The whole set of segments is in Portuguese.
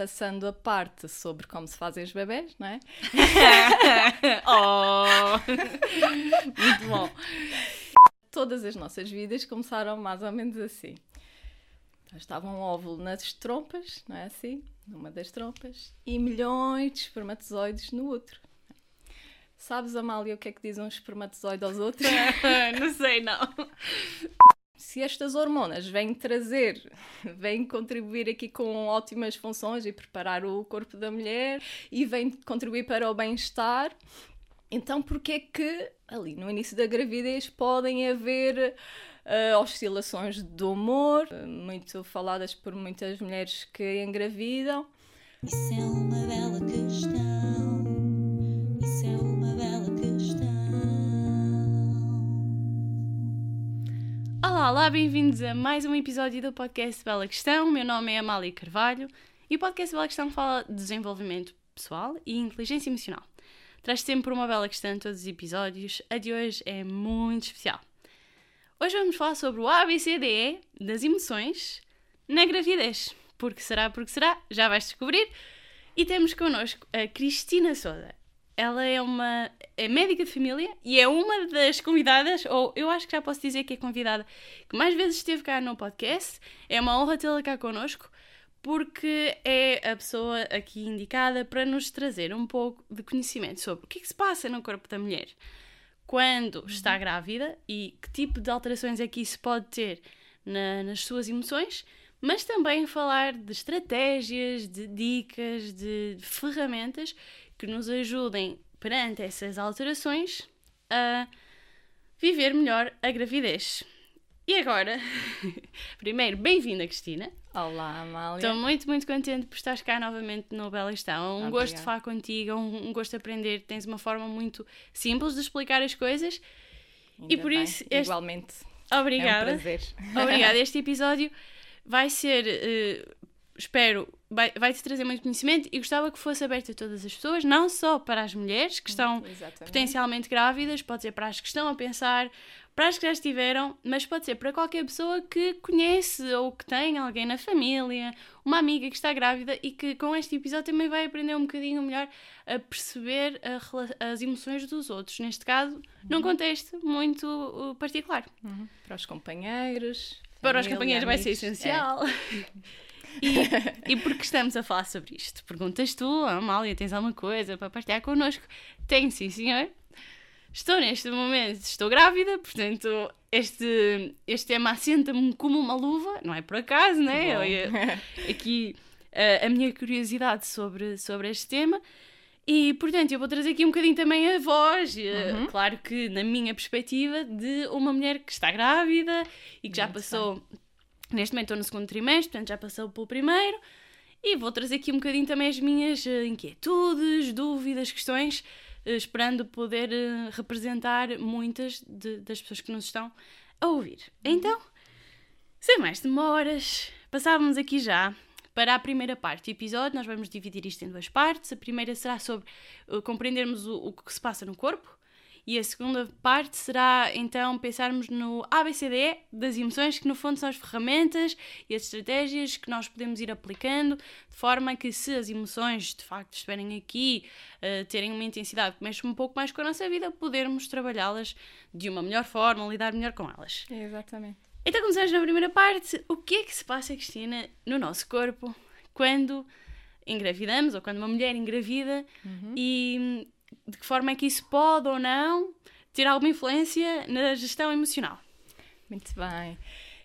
passando a parte sobre como se fazem os bebés, não é? oh! Muito bom. Todas as nossas vidas começaram mais ou menos assim. Estava um óvulo nas trompas, não é assim? Numa das trompas, e milhões de espermatozoides no outro. Sabes, Amália, o que é que diz um espermatozoide aos outros? não sei, não. Se estas hormonas vêm trazer, vêm contribuir aqui com ótimas funções e preparar o corpo da mulher e vêm contribuir para o bem-estar, então porquê que ali no início da gravidez podem haver uh, oscilações do humor, muito faladas por muitas mulheres que engravidam? Isso é uma bela questão. Olá, olá, bem-vindos a mais um episódio do podcast Bela Questão. Meu nome é Amália Carvalho e o podcast Bela Questão fala de desenvolvimento pessoal e inteligência emocional. Traz sempre uma bela questão em todos os episódios. A de hoje é muito especial. Hoje vamos falar sobre o ABCDE das emoções na gravidez. Porque será, porque será, já vais descobrir. E temos connosco a Cristina Souza. Ela é uma é médica de família e é uma das convidadas, ou eu acho que já posso dizer que é convidada, que mais vezes esteve cá no podcast. É uma honra tê-la cá connosco porque é a pessoa aqui indicada para nos trazer um pouco de conhecimento sobre o que, é que se passa no corpo da mulher quando uhum. está grávida e que tipo de alterações é que isso pode ter na, nas suas emoções, mas também falar de estratégias, de dicas, de, de ferramentas que nos ajudem perante essas alterações a viver melhor a gravidez. E agora, primeiro, bem-vinda, Cristina. Olá, Amália. Estou muito, muito contente por estares cá novamente no Bela Estão. Um Obrigada. gosto de falar contigo, um, um, gosto de aprender. Tens uma forma muito simples de explicar as coisas. Ainda e por bem. isso. Este... Igualmente. Obrigada. É um prazer. Obrigada. Este episódio vai ser. Uh, espero, vai-te vai trazer muito conhecimento e gostava que fosse aberto a todas as pessoas, não só para as mulheres que estão Exatamente. potencialmente grávidas, pode ser para as que estão a pensar, para as que já estiveram, mas pode ser para qualquer pessoa que conhece ou que tem alguém na família, uma amiga que está grávida e que com este episódio também vai aprender um bocadinho melhor a perceber a, as emoções dos outros, neste caso, uhum. num contexto muito uh, particular. Uhum. Para os companheiros. Para os companheiros vai ser essencial. É. E, e porque estamos a falar sobre isto? Perguntas tu, Amália, tens alguma coisa para partilhar connosco? Tenho, sim, senhor. Estou neste momento, estou grávida, portanto, este, este tema assenta-me como uma luva, não é por acaso, né? aqui a, a minha curiosidade sobre, sobre este tema. E, portanto, eu vou trazer aqui um bocadinho também a voz, uhum. claro que na minha perspectiva, de uma mulher que está grávida e que já passou, bem. Neste momento estou no segundo trimestre, portanto já passou pelo primeiro, e vou trazer aqui um bocadinho também as minhas eh, inquietudes, dúvidas, questões eh, esperando poder eh, representar muitas de, das pessoas que nos estão a ouvir. Então, sem mais demoras, passávamos aqui já para a primeira parte do episódio. Nós vamos dividir isto em duas partes. A primeira será sobre compreendermos o, o que se passa no corpo e a segunda parte será então pensarmos no ABCDE das emoções, que no fundo são as ferramentas e as estratégias que nós podemos ir aplicando, de forma que se as emoções de facto estiverem aqui, uh, terem uma intensidade que mexe um pouco mais com a nossa vida, podermos trabalhá-las de uma melhor forma, lidar melhor com elas. exatamente. Então começamos na primeira parte. O que é que se passa, Cristina, no nosso corpo quando engravidamos ou quando uma mulher engravida uhum. e de que forma é que isso pode ou não ter alguma influência na gestão emocional. Muito bem.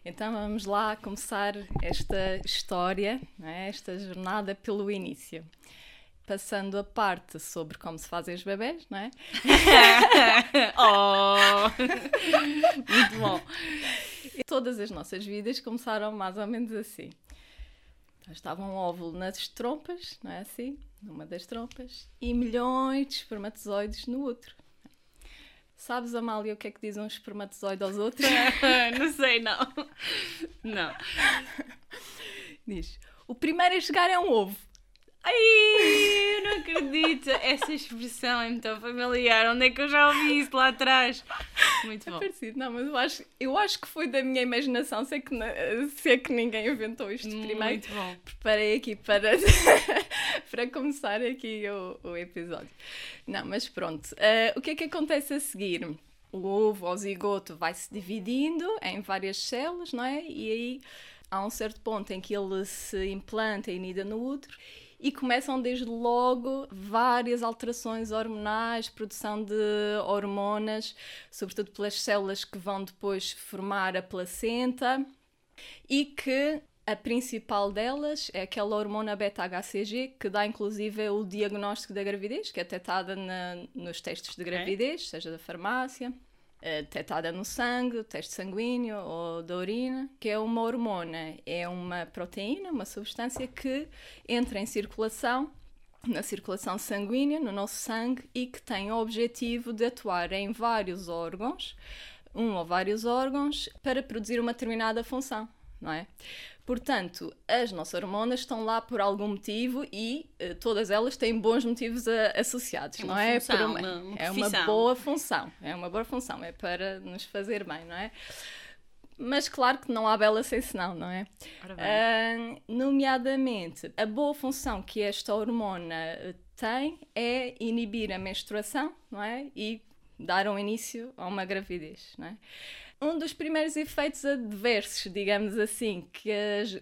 Então vamos lá começar esta história, é? esta jornada pelo início. Passando a parte sobre como se fazem os bebés, não é? oh! Muito bom! Todas as nossas vidas começaram mais ou menos assim. Estava um óvulo nas trompas, não é assim? Numa das trompas, e milhões de espermatozoides no outro. Sabes, Amália, o que é que diz um espermatozoide aos outros? não sei, não. Não. Diz: o primeiro a chegar é um ovo. Ai, eu não acredito! Essa expressão é muito familiar. Onde é que eu já ouvi isso lá atrás? Muito bom. É parecido, não, mas eu acho, eu acho que foi da minha imaginação, se é que, se é que ninguém inventou isto primeiro. Muito bom. Preparei aqui para, para começar aqui o, o episódio. Não, mas pronto. Uh, o que é que acontece a seguir? O ovo, o zigoto, vai se dividindo em várias células, não é? E aí há um certo ponto em que ele se implanta e nida no útero e começam desde logo várias alterações hormonais, produção de hormonas, sobretudo pelas células que vão depois formar a placenta e que a principal delas é aquela hormona beta-HCG que dá inclusive o diagnóstico da gravidez, que é detectada na, nos testes de gravidez, okay. seja da farmácia detectada no sangue, teste sanguíneo ou da urina, que é uma hormona, é uma proteína, uma substância que entra em circulação na circulação sanguínea, no nosso sangue, e que tem o objetivo de atuar em vários órgãos, um ou vários órgãos, para produzir uma determinada função, não é? Portanto, as nossas hormonas estão lá por algum motivo e uh, todas elas têm bons motivos a, associados, é não é? Função, uma, uma, uma é uma boa função, é uma boa função, é para nos fazer bem, não é? Mas claro que não há bela sem senão, não é? Uh, nomeadamente, a boa função que esta hormona tem é inibir a menstruação, não é? E dar um início a uma gravidez, não é? Um dos primeiros efeitos adversos, digamos assim, que, as,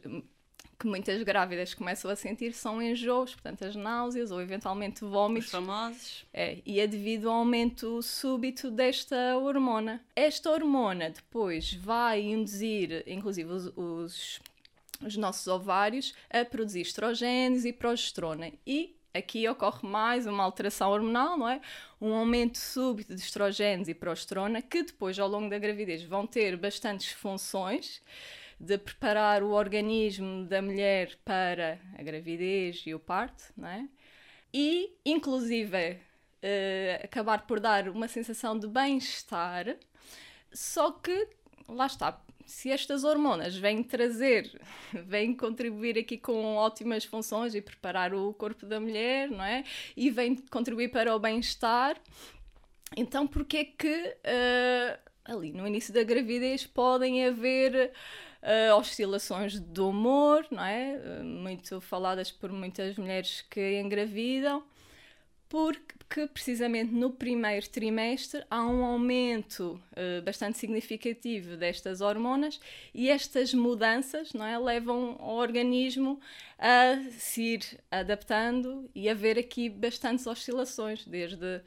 que muitas grávidas começam a sentir são enjoos, portanto, as náuseas ou eventualmente vômitos. Os famosos. É, e é devido ao aumento súbito desta hormona. Esta hormona depois vai induzir, inclusive, os, os, os nossos ovários a produzir estrogênios e progesterona. E aqui ocorre mais uma alteração hormonal, não é? Um aumento súbito de estrogênios e progesterona, que depois, ao longo da gravidez, vão ter bastantes funções de preparar o organismo da mulher para a gravidez e o parto, não é? E, inclusive, uh, acabar por dar uma sensação de bem-estar, só que, lá está, se estas hormonas vêm trazer, vêm contribuir aqui com ótimas funções e preparar o corpo da mulher, não é? E vêm contribuir para o bem-estar, então porquê é que uh, ali no início da gravidez podem haver uh, oscilações do humor, não é? Uh, muito faladas por muitas mulheres que engravidam porque precisamente no primeiro trimestre há um aumento uh, bastante significativo destas hormonas e estas mudanças não é, levam o organismo a se ir adaptando e a ver aqui bastantes oscilações, desde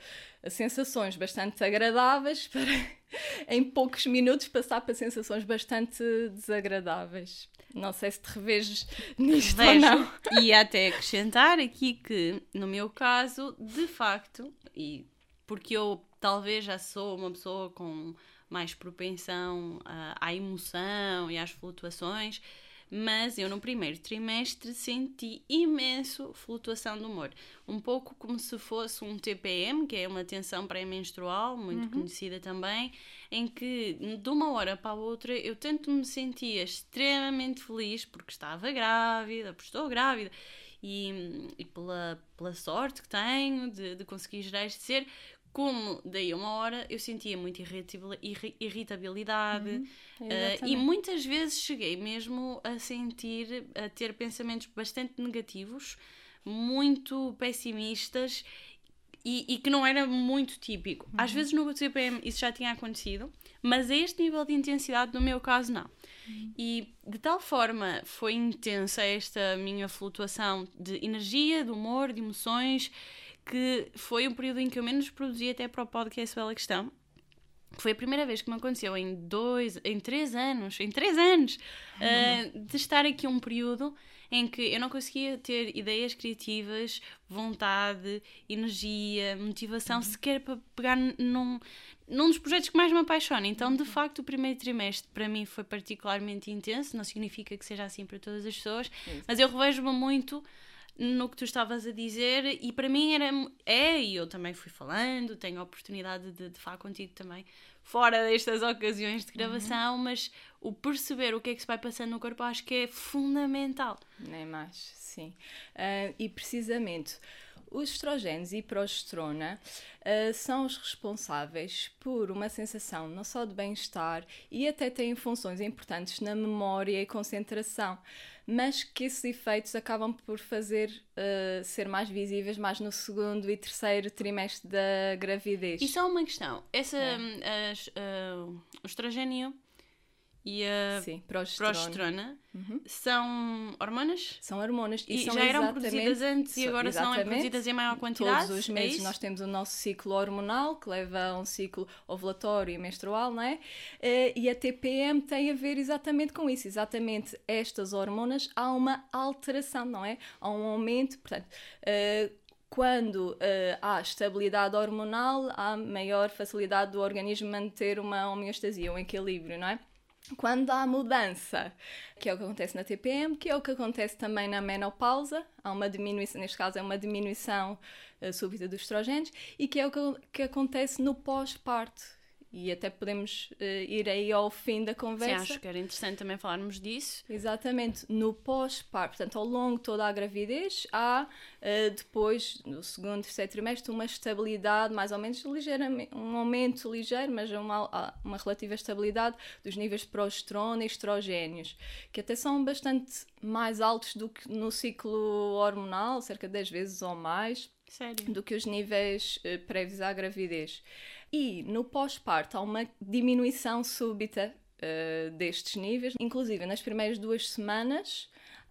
sensações bastante agradáveis para em poucos minutos passar para sensações bastante desagradáveis. Não sei se te revejes nisto Vejo. ou não. E até acrescentar aqui que, no meu caso, de facto, e porque eu talvez já sou uma pessoa com mais propensão à emoção e às flutuações, mas eu no primeiro trimestre senti imenso flutuação do humor. Um pouco como se fosse um TPM, que é uma tensão pré-menstrual, muito uhum. conhecida também, em que de uma hora para a outra eu tanto me sentia extremamente feliz porque estava grávida, porque estou grávida. E, e pela, pela sorte que tenho de, de conseguir gerar este ser, como daí a uma hora eu sentia muita irritabilidade uhum, uh, e muitas vezes cheguei mesmo a sentir, a ter pensamentos bastante negativos, muito pessimistas e, e que não era muito típico. Uhum. Às vezes no CPM isso já tinha acontecido, mas a este nível de intensidade, no meu caso, não. Uhum. E de tal forma foi intensa esta minha flutuação de energia, de humor, de emoções que foi um período em que eu menos produzi até para o podcast Bela Questão. Foi a primeira vez que me aconteceu em dois, em três anos, em três anos, uhum. uh, de estar aqui um período em que eu não conseguia ter ideias criativas, vontade, energia, motivação, uhum. sequer para pegar num, num dos projetos que mais me apaixona. Então, de uhum. facto, o primeiro trimestre para mim foi particularmente intenso. Não significa que seja assim para todas as pessoas, mas eu revejo-me muito no que tu estavas a dizer e para mim era é e eu também fui falando tenho a oportunidade de, de falar contigo também fora destas ocasiões de gravação uhum. mas o perceber o que é que se vai passando no corpo acho que é fundamental nem mais sim uh, e precisamente os estrogénios e progesterona uh, são os responsáveis por uma sensação não só de bem-estar e até têm funções importantes na memória e concentração mas que esses efeitos acabam por fazer uh, ser mais visíveis mais no segundo e terceiro trimestre da gravidez. E só uma questão: essa, é. as, uh, o estrogênio e a Sim, progesterona, progesterona uhum. são hormonas? São hormonas. E, e já eram produzidas antes e agora são produzidas em maior quantidade? Todos os meses é nós temos o nosso ciclo hormonal, que leva a um ciclo ovulatório e menstrual, não é? Eh, e a TPM tem a ver exatamente com isso. Exatamente estas hormonas, há uma alteração, não é? Há um aumento, portanto... Uh, quando uh, há estabilidade hormonal, há maior facilidade do organismo manter uma homeostasia, um equilíbrio, não é? Quando há mudança, que é o que acontece na TPM, que é o que acontece também na menopausa, há uma diminuição, neste caso é uma diminuição uh, súbita dos estrogénios, e que é o que, que acontece no pós-parto e até podemos uh, ir aí ao fim da conversa. Sim, acho que era interessante também falarmos disso. Exatamente, no pós-parto, portanto, ao longo de toda a gravidez, há uh, depois, no segundo, terceiro trimestre, uma estabilidade, mais ou menos ligeiramente, um aumento ligeiro, mas uma, uma relativa estabilidade dos níveis de progesterona e estrogénios, que até são bastante mais altos do que no ciclo hormonal, cerca de 10 vezes ou mais. Sério? Do que os níveis uh, prévios à gravidez. E no pós-parto há uma diminuição súbita uh, destes níveis, inclusive nas primeiras duas semanas,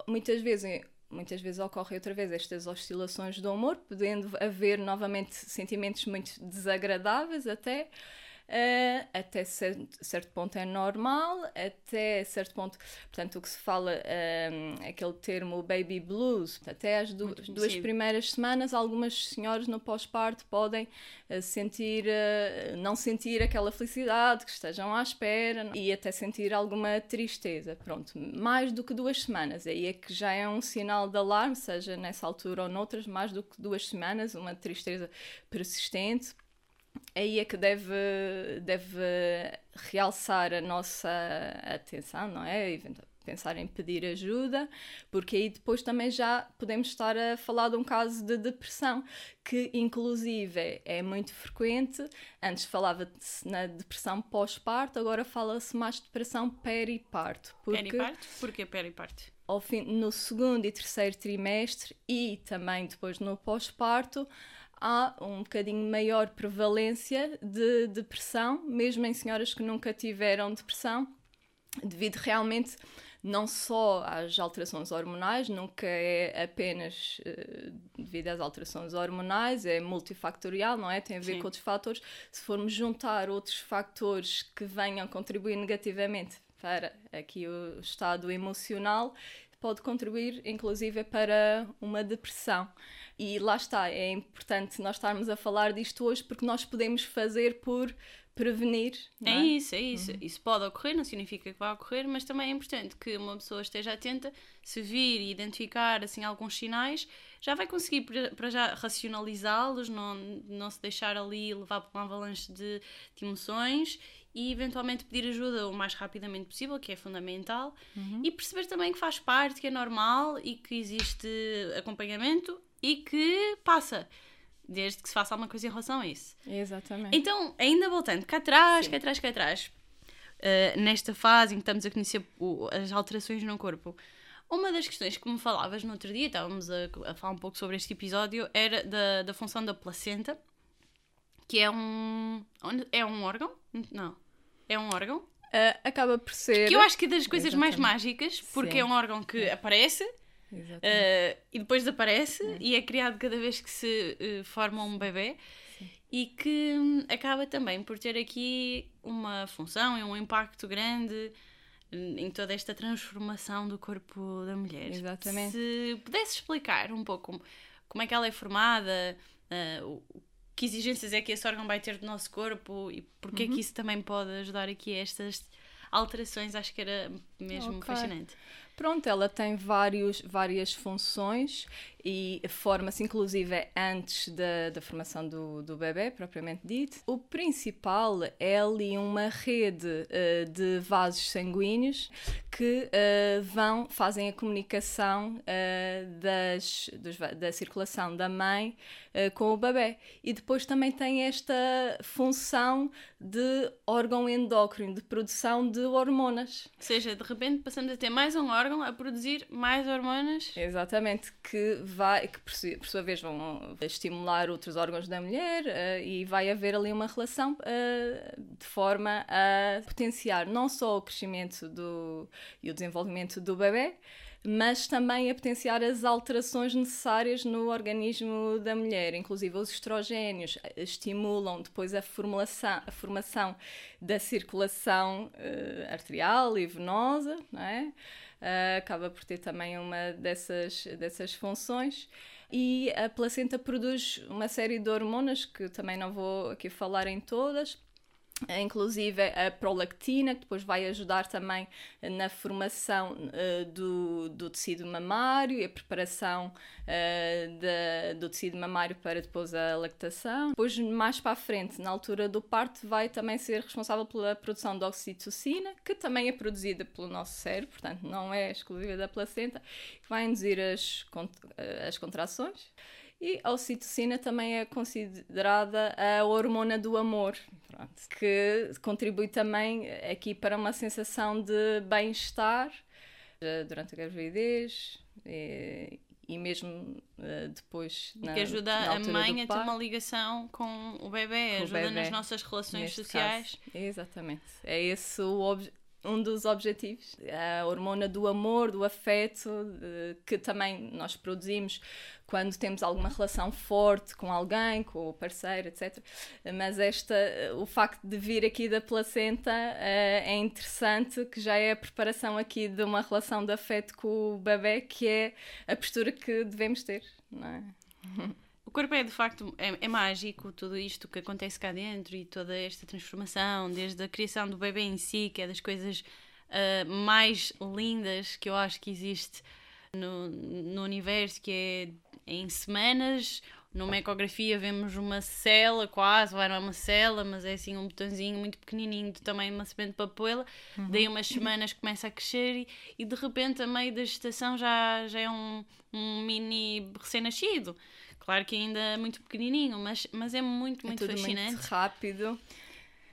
muitas vezes muitas vezes ocorrem outra vez estas oscilações do humor, podendo haver novamente sentimentos muito desagradáveis até, Uh, até certo, certo, ponto é normal, até certo ponto, portanto, o que se fala, uh, aquele termo baby blues, até as du duas primeiras semanas, algumas senhoras no pós-parto podem uh, sentir, não sentir aquela felicidade, que estejam à espera e até sentir alguma tristeza. Pronto, mais do que duas semanas, aí é que já é um sinal de alarme, seja nessa altura ou noutras, mais do que duas semanas, uma tristeza persistente aí é que deve, deve realçar a nossa atenção, não é? Pensar em pedir ajuda, porque aí depois também já podemos estar a falar de um caso de depressão, que inclusive é muito frequente. Antes falava-se na depressão pós-parto, agora fala-se mais de depressão periparto. Porque... Periparto? Porquê periparto? Ao fim, no segundo e terceiro trimestre e também depois no pós-parto, há um bocadinho maior prevalência de depressão, mesmo em senhoras que nunca tiveram depressão, devido realmente não só às alterações hormonais, nunca é apenas uh, devido às alterações hormonais, é multifactorial, não é? Tem a ver Sim. com outros fatores. Se formos juntar outros fatores que venham contribuir negativamente para aqui o estado emocional, pode contribuir inclusive para uma depressão. E lá está, é importante nós estarmos a falar disto hoje porque nós podemos fazer por prevenir. É? é? isso, é isso. Uhum. Isso pode ocorrer, não significa que vai ocorrer, mas também é importante que uma pessoa esteja atenta, se vir e identificar assim alguns sinais, já vai conseguir para já racionalizá-los, não, não se deixar ali levar por uma avalanche de, de emoções e eventualmente pedir ajuda o mais rapidamente possível, que é fundamental, uhum. e perceber também que faz parte, que é normal e que existe acompanhamento e que passa. Desde que se faça alguma coisa em relação a isso. Exatamente. Então, ainda voltando, cá atrás, Sim. cá atrás, cá atrás, uh, nesta fase em que estamos a conhecer o, as alterações no corpo, uma das questões que me falavas no outro dia, estávamos a, a falar um pouco sobre este episódio, era da, da função da placenta, que é um. É um órgão? Não. É um órgão? Uh, acaba por ser. Que eu acho que é das coisas Exatamente. mais mágicas, porque Sim. é um órgão que aparece Uh, e depois desaparece é. e é criado cada vez que se uh, forma um bebê Sim. e que um, acaba também por ter aqui uma função e um impacto grande hum, em toda esta transformação do corpo da mulher. Exatamente. Se pudesse explicar um pouco como, como é que ela é formada, uh, que exigências é que esse órgão vai ter do nosso corpo e porque uhum. é que isso também pode ajudar aqui a estas alterações, acho que era mesmo okay. fascinante. Pronto, ela tem vários, várias funções e forma-se inclusive antes da, da formação do, do bebê, propriamente dito. O principal é ali uma rede uh, de vasos sanguíneos que uh, vão, fazem a comunicação uh, das, dos, da circulação da mãe com o bebê. E depois também tem esta função de órgão endócrino, de produção de hormonas. Ou seja, de repente passamos a ter mais um órgão a produzir mais hormonas. Exatamente, que vai, que por sua vez vão estimular outros órgãos da mulher uh, e vai haver ali uma relação uh, de forma a potenciar não só o crescimento do, e o desenvolvimento do bebê, mas também a potenciar as alterações necessárias no organismo da mulher. Inclusive, os estrogénios estimulam depois a, formulação, a formação da circulação uh, arterial e venosa, não é? Uh, acaba por ter também uma dessas, dessas funções. E a placenta produz uma série de hormonas que também não vou aqui falar em todas, inclusive a prolactina, que depois vai ajudar também na formação uh, do, do tecido mamário e a preparação uh, do tecido mamário para depois a lactação. Depois, mais para a frente, na altura do parto, vai também ser responsável pela produção de oxitocina, que também é produzida pelo nosso cérebro, portanto, não é exclusiva da placenta, que vai induzir as, eh, as contrações. E a ocitocina também é considerada a hormona do amor, pronto, que contribui também aqui para uma sensação de bem-estar eh, durante a gravidez e, e mesmo uh, depois na, que ajuda na a mãe a ter uma ligação com o bebê, com ajuda o bebê, nas nossas relações sociais. Caso. Exatamente. É esse o objetivo um dos objetivos. A hormona do amor, do afeto, que também nós produzimos quando temos alguma relação forte com alguém, com o parceiro, etc. Mas esta, o facto de vir aqui da placenta eh, é interessante, que já é a preparação aqui de uma relação de afeto com o bebê, que é a postura que devemos ter, não é? O corpo é de facto é, é, mágico, tudo isto que acontece cá dentro e toda esta transformação, desde a criação do bebê em si, que é das coisas uh, mais lindas que eu acho que existe no, no universo, que é em semanas. Numa ecografia vemos uma cela quase, vai não é uma cela, mas é assim um botãozinho muito pequenininho de uma semente de papoula. Uhum. Daí umas semanas começa a crescer e, e, de repente a meio da gestação já, já é um, um mini recém-nascido. Claro que ainda é muito pequenininho, mas, mas é muito, muito é fascinante. Muito rápido.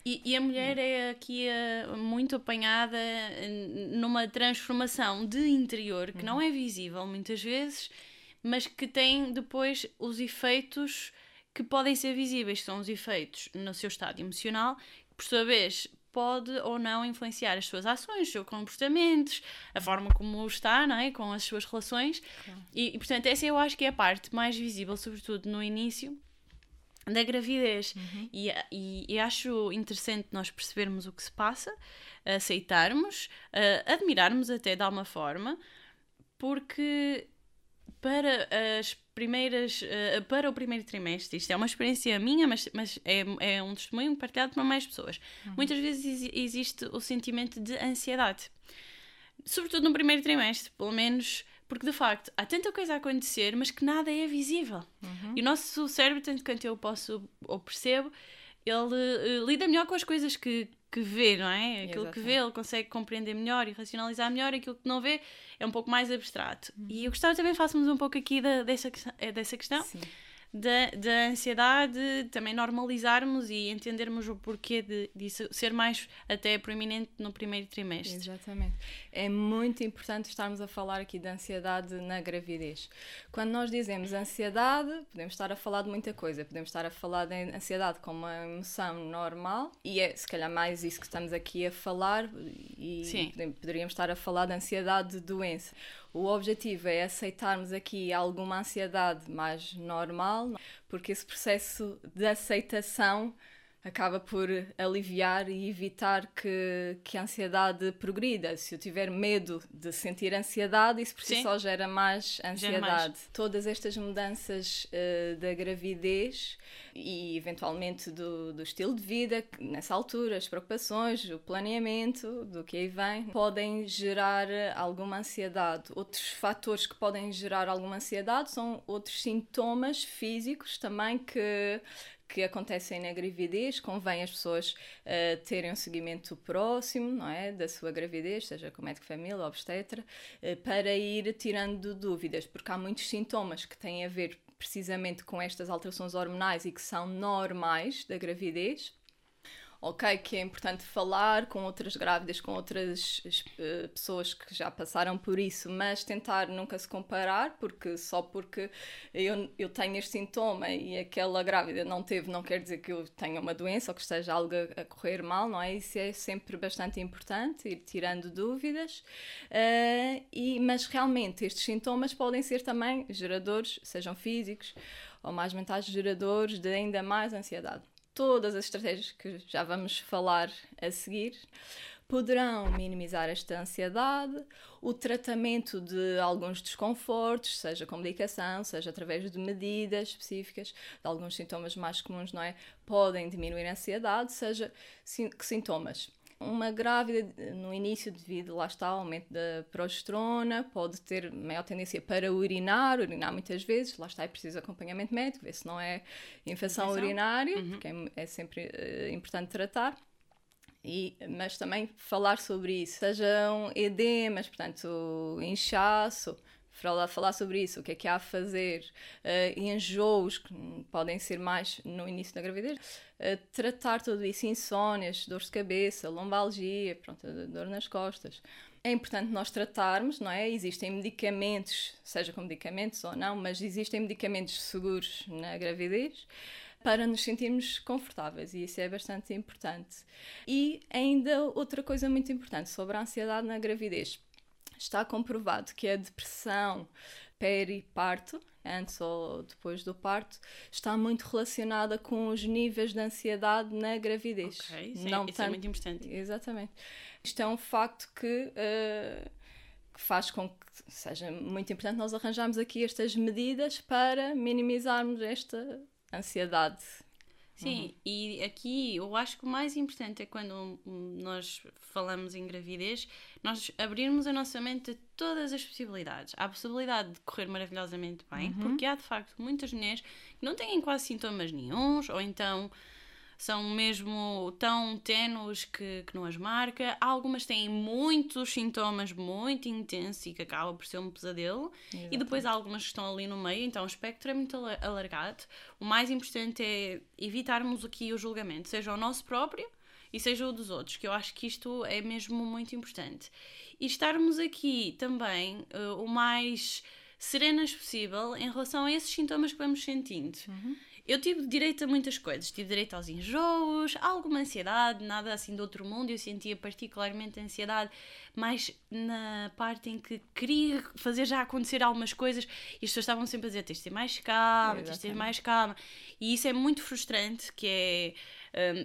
E, e, a mulher é aqui uh, muito apanhada numa transformação de interior que uhum. não é visível muitas vezes, mas que tem depois os efeitos que podem ser visíveis, são os efeitos no seu estado emocional, que por sua vez pode ou não influenciar as suas ações, os seus comportamentos, a forma como está, não é? com as suas relações. Claro. E, e, portanto, essa eu acho que é a parte mais visível, sobretudo no início da gravidez. Uhum. E, e, e, acho interessante nós percebermos o que se passa, aceitarmos, uh, admirarmos até de alguma forma, porque para as primeiras uh, para o primeiro trimestre isto é uma experiência minha mas, mas é, é um testemunho partilhado por mais pessoas uhum. muitas vezes existe o sentimento de ansiedade sobretudo no primeiro trimestre pelo menos porque de facto há tanta coisa a acontecer, mas que nada é visível. Uhum. E o nosso cérebro, tanto quanto eu posso ou percebo, ele uh, lida melhor com as coisas que, que vê, não é? Aquilo Exatamente. que vê, ele consegue compreender melhor e racionalizar melhor, aquilo que não vê é um pouco mais abstrato. Uhum. E eu gostava também fássemos um pouco aqui da, dessa, dessa questão. Sim da, da ansiedade, também normalizarmos e entendermos o porquê de, de ser mais até proeminente no primeiro trimestre. Exatamente. É muito importante estarmos a falar aqui de ansiedade na gravidez. Quando nós dizemos ansiedade, podemos estar a falar de muita coisa. Podemos estar a falar de ansiedade como uma emoção normal e é se calhar mais isso que estamos aqui a falar e Sim. poderíamos estar a falar de ansiedade de doença. O objetivo é aceitarmos aqui alguma ansiedade mais normal, porque esse processo de aceitação acaba por aliviar e evitar que, que a ansiedade progrida. Se eu tiver medo de sentir ansiedade, isso por si só gera mais ansiedade. Gera mais. Todas estas mudanças uh, da gravidez e eventualmente do, do estilo de vida, nessa altura, as preocupações, o planeamento do que aí vem, podem gerar alguma ansiedade. Outros fatores que podem gerar alguma ansiedade são outros sintomas físicos também que que acontecem na gravidez, convém as pessoas uh, terem um seguimento próximo, não é, da sua gravidez, seja com médico família, obstetra, uh, para ir tirando dúvidas, porque há muitos sintomas que têm a ver precisamente com estas alterações hormonais e que são normais da gravidez ok, que é importante falar com outras grávidas, com outras uh, pessoas que já passaram por isso, mas tentar nunca se comparar, porque só porque eu, eu tenho este sintoma e aquela grávida não teve, não quer dizer que eu tenha uma doença ou que esteja algo a, a correr mal, não é? Isso é sempre bastante importante, ir tirando dúvidas, uh, e, mas realmente estes sintomas podem ser também geradores, sejam físicos ou mais mentais, geradores de ainda mais ansiedade todas as estratégias que já vamos falar a seguir poderão minimizar esta ansiedade, o tratamento de alguns desconfortos, seja com medicação, seja através de medidas específicas, de alguns sintomas mais comuns, não é? Podem diminuir a ansiedade, seja que sintomas uma grávida, no início, devido, lá está, ao aumento da progesterona, pode ter maior tendência para urinar, urinar muitas vezes, lá está, é preciso acompanhamento médico, ver se não é infecção, infecção. urinária, uhum. porque é, é sempre uh, importante tratar. E, mas também falar sobre isso, sejam edemas, portanto, inchaço, falar, falar sobre isso, o que é que há a fazer, uh, enjoos, que podem ser mais no início da gravidez, uh, tratar tudo isso, insónias, dores de cabeça, lombalgia, pronto, dor nas costas. É importante nós tratarmos, não é? Existem medicamentos, seja com medicamentos ou não, mas existem medicamentos seguros na gravidez para nos sentirmos confortáveis e isso é bastante importante. E ainda outra coisa muito importante sobre a ansiedade na gravidez está comprovado que a depressão periparto, antes ou depois do parto, está muito relacionada com os níveis de ansiedade na gravidez. Sim, Não isso é tanto... é muito importante. Exatamente. Isto é um facto que, uh, que faz com que seja muito importante nós arranjarmos aqui estas medidas para minimizarmos esta ansiedade Sim, uhum. e aqui eu acho que o mais importante é quando nós falamos em gravidez, nós abrirmos a nossa mente a todas as possibilidades. Há a possibilidade de correr maravilhosamente bem, uhum. porque há de facto muitas mulheres que não têm quase sintomas nenhums, ou então são mesmo tão tenues que, que não as marca. Algumas têm muitos sintomas muito intensos e que acaba por ser um pesadelo. Exatamente. E depois há algumas que estão ali no meio, então o espectro é muito alargado. O mais importante é evitarmos aqui o julgamento, seja o nosso próprio e seja o dos outros, que eu acho que isto é mesmo muito importante. E estarmos aqui também uh, o mais serenas possível em relação a esses sintomas que vamos sentindo. Uhum. Eu tive direito a muitas coisas. Tive direito aos enjoos, alguma ansiedade, nada assim do outro mundo. Eu sentia particularmente ansiedade, mas na parte em que queria fazer já acontecer algumas coisas e as pessoas estavam sempre a dizer: tens de ter mais calma, tens de ter mais calma. E isso é muito frustrante, que é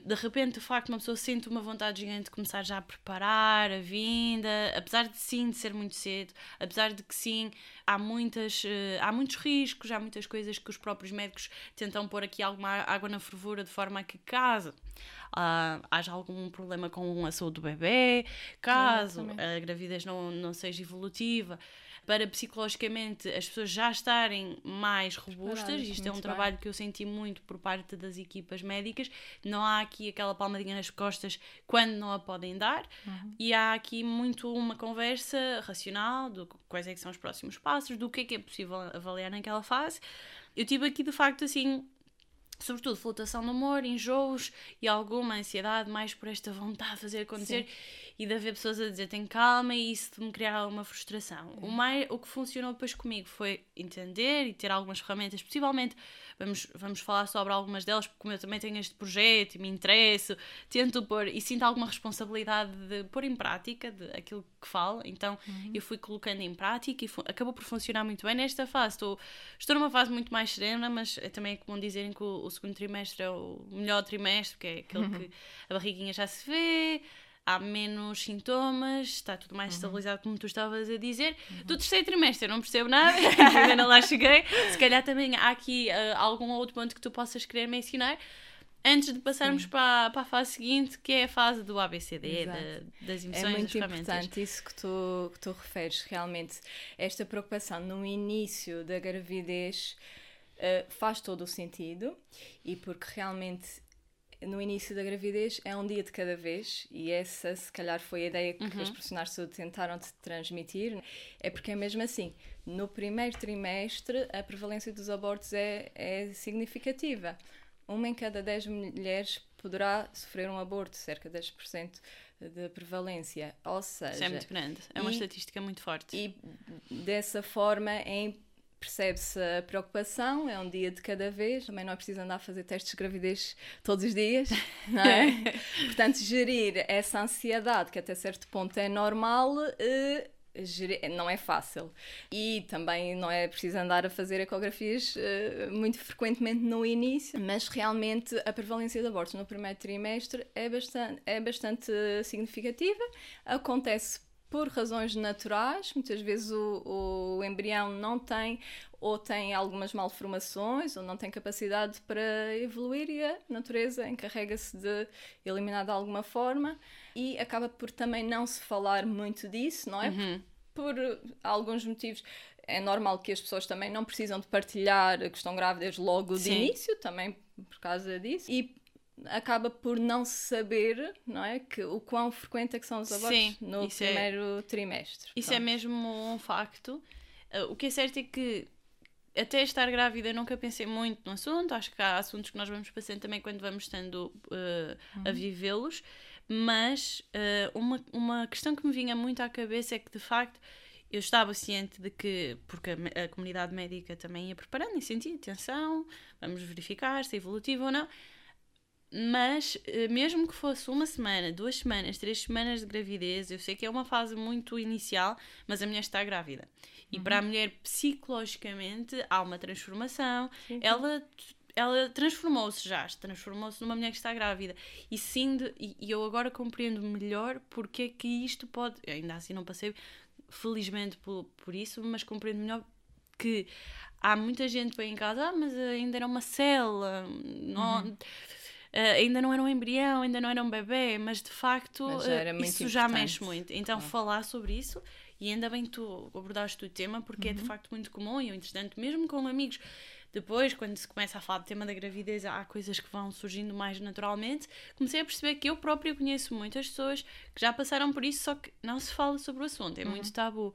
de repente, o facto de uma pessoa sente uma vontade gigante de começar já a preparar a vinda, apesar de sim de ser muito cedo, apesar de que sim há, muitas, uh, há muitos riscos, há muitas coisas que os próprios médicos tentam pôr aqui alguma água na fervura de forma a que caso uh, haja algum problema com a saúde do bebê, caso a gravidez não, não seja evolutiva para psicologicamente as pessoas já estarem mais robustas. Isto é um bem. trabalho que eu senti muito por parte das equipas médicas. Não há aqui aquela palmadinha nas costas quando não a podem dar, uhum. e há aqui muito uma conversa racional do quais é que são os próximos passos, do que é que é possível avaliar naquela fase. Eu tive aqui de facto assim sobretudo flutuação do humor, enjoos e alguma ansiedade mais por esta vontade de fazer acontecer Sim. e de haver pessoas a dizer tem calma e isso de me criar alguma frustração. O, mais, o que funcionou depois comigo foi entender e ter algumas ferramentas, possivelmente vamos, vamos falar sobre algumas delas, porque como eu também tenho este projeto e me interesso, tento pôr e sinto alguma responsabilidade de pôr em prática de aquilo que falo, então uhum. eu fui colocando em prática e acabou por funcionar muito bem nesta fase. Estou, estou numa fase muito mais serena, mas é também é comum dizerem que o, o segundo trimestre é o melhor trimestre, que é aquele uhum. que a barriguinha já se vê, há menos sintomas, está tudo mais uhum. estabilizado, como tu estavas a dizer. Uhum. Do terceiro trimestre eu não percebo nada, ainda lá cheguei. Se calhar também há aqui uh, algum outro ponto que tu possas querer mencionar. Antes de passarmos para, para a fase seguinte, que é a fase do ABCD, da, das emoções É muito importante isso que tu, que tu referes, realmente. Esta preocupação no início da gravidez uh, faz todo o sentido e porque realmente no início da gravidez é um dia de cada vez e essa se calhar foi a ideia que uhum. os profissionais de saúde tentaram te transmitir é porque é mesmo assim no primeiro trimestre a prevalência dos abortos é, é significativa. Uma em cada dez mulheres poderá sofrer um aborto cerca de 10% de prevalência. Ou seja Isso é muito grande é uma e, estatística muito forte. e dessa forma é percebe-se a preocupação, é um dia de cada vez, também não é preciso andar a fazer testes de gravidez todos os dias, não é? Portanto, gerir essa ansiedade, que até certo ponto é normal, eh, não é fácil. E também não é preciso andar a fazer ecografias uh, muito frequentemente no início, mas realmente a prevalência de abortos no primeiro trimestre é bastante, é bastante significativa. Acontece por razões naturais, muitas vezes o, o embrião não tem ou tem algumas malformações ou não tem capacidade para evoluir e a natureza encarrega-se de eliminar de alguma forma e acaba por também não se falar muito disso, não é? Uhum. Por, por alguns motivos é normal que as pessoas também não precisam de partilhar que estão grávidas logo de início, também por causa disso. E acaba por não saber, não é? Que, o quão frequente é que são os abortos Sim, no é primeiro é, trimestre. Isso é Pronto. é mesmo um facto. Uh, o que é certo é que até estar grávida nunca pensei muito no assunto. Acho que há assuntos que nós vamos passando também quando vamos estando uh, uhum. a vivê-los. Mas uh, uma, uma questão que me vinha muito à cabeça é que de facto eu estava ciente de que, porque a, a comunidade médica também ia preparando e sentia atenção, vamos verificar se é evolutivo ou não mas, eh, mesmo que fosse uma semana, duas semanas, três semanas de gravidez, eu sei que é uma fase muito inicial, mas a mulher está grávida. E uhum. para a mulher, psicologicamente, há uma transformação. Sim, Ela, ela transformou-se já, transformou-se numa mulher que está grávida. E sim, de, e, e, eu agora compreendo melhor porque é que isto pode. Ainda assim, não passei, felizmente, por, por isso, mas compreendo melhor que há muita gente bem em casa, ah, mas ainda era uma célula. Não. Uhum Uh, ainda não era um embrião, ainda não era um bebê, mas de facto mas já uh, isso importante. já mexe muito. Então, falar sobre isso, e ainda bem que tu abordaste o tema, porque uhum. é de uhum. facto muito comum e, entretanto, mesmo com amigos, depois, quando se começa a falar do tema da gravidez, há coisas que vão surgindo mais naturalmente. Comecei a perceber que eu própria conheço muitas pessoas que já passaram por isso, só que não se fala sobre o assunto, é uhum. muito tabu.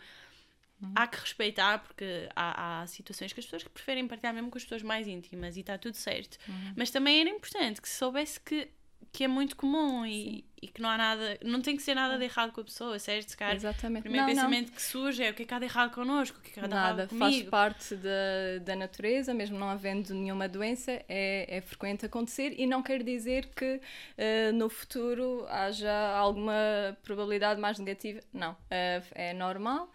Uhum. Há que respeitar, porque há, há, situações que as pessoas que preferem partilhar mesmo com as pessoas mais íntimas e está tudo certo. Uhum. Mas também era importante que se soubesse que, que é muito comum e, e, que não há nada, não tem que ser nada de errado com a pessoa, certo? Se calhar, Exatamente. O primeiro não, pensamento não. que surge é o que é que há de errado connosco, o que é que há de nada, errado comigo. Faz parte da, da natureza, mesmo não havendo nenhuma doença, é, é frequente acontecer e não quer dizer que uh, no futuro haja alguma probabilidade mais negativa. Não, uh, é normal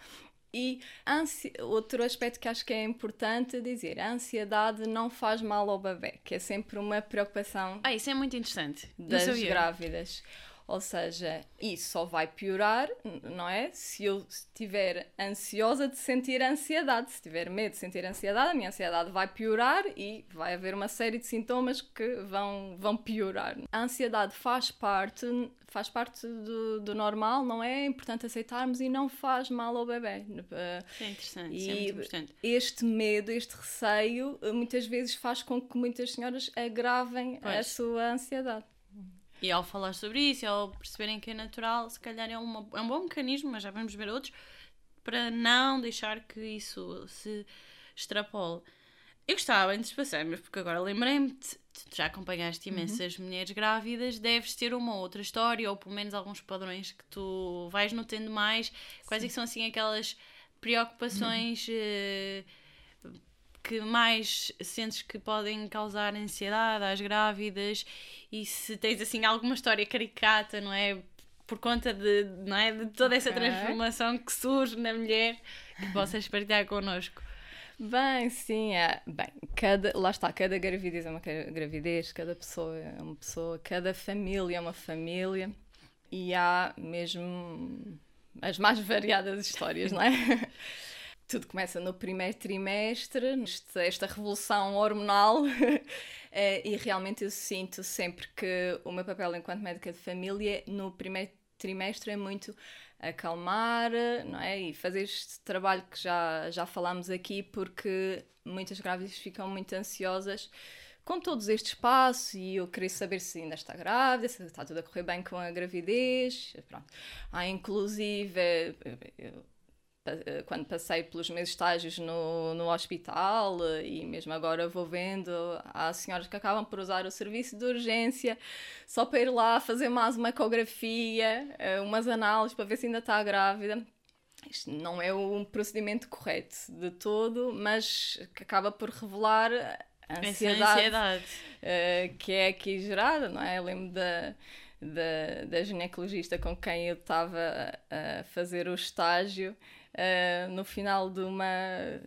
e ansi... outro aspecto que acho que é importante dizer, a ansiedade não faz mal ao bebê, que é sempre uma preocupação. Ah, isso é muito interessante. Das grávidas. Ou seja, isso só vai piorar, não é? Se eu estiver ansiosa de sentir ansiedade, se tiver medo de sentir ansiedade, a minha ansiedade vai piorar e vai haver uma série de sintomas que vão, vão piorar. A ansiedade faz parte, faz parte do, do normal, não é? É importante aceitarmos e não faz mal ao bebê. É interessante, e é muito importante. Este medo, este receio, muitas vezes faz com que muitas senhoras agravem pois. a sua ansiedade. E ao falar sobre isso, ao perceberem que é natural, se calhar é, uma, é um bom mecanismo, mas já vamos ver outros, para não deixar que isso se extrapole. Eu gostava, antes de passarmos, porque agora lembrei-me, tu já acompanhaste uhum. imensas uhum. mulheres grávidas, deves ter uma outra história, ou pelo menos alguns padrões que tu vais notando mais. Quais é são assim aquelas preocupações. Uhum. Uh, que mais sentes que podem causar ansiedade às grávidas e se tens assim alguma história caricata, não é? por conta de, não é, de toda essa okay. transformação que surge na mulher que possas partilhar connosco. Bem, sim, é. Bem, cada, lá está, cada gravidez é uma gravidez, cada pessoa é uma pessoa, cada família é uma família e há mesmo as mais variadas histórias, não é? Tudo começa no primeiro trimestre, esta revolução hormonal, eh, e realmente eu sinto sempre que o meu papel enquanto médica de família no primeiro trimestre é muito acalmar, não é? E fazer este trabalho que já, já falámos aqui, porque muitas grávidas ficam muito ansiosas com todos estes passos e eu queria saber se ainda está grávida, se está tudo a correr bem com a gravidez. Pronto. Há inclusive. Eu, eh, quando passei pelos meus estágios no, no hospital eh, e mesmo agora vou vendo, há senhoras que acabam por usar o serviço de urgência só para ir lá fazer mais uma ecografia, eh, umas análises para ver se ainda está grávida. Isto não é um procedimento correto de todo, mas que acaba por revelar a ansiedade, ansiedade. Que é aqui gerada, não é? Eu lembro da, da, da ginecologista com quem eu estava a fazer o estágio uh, no final de uma,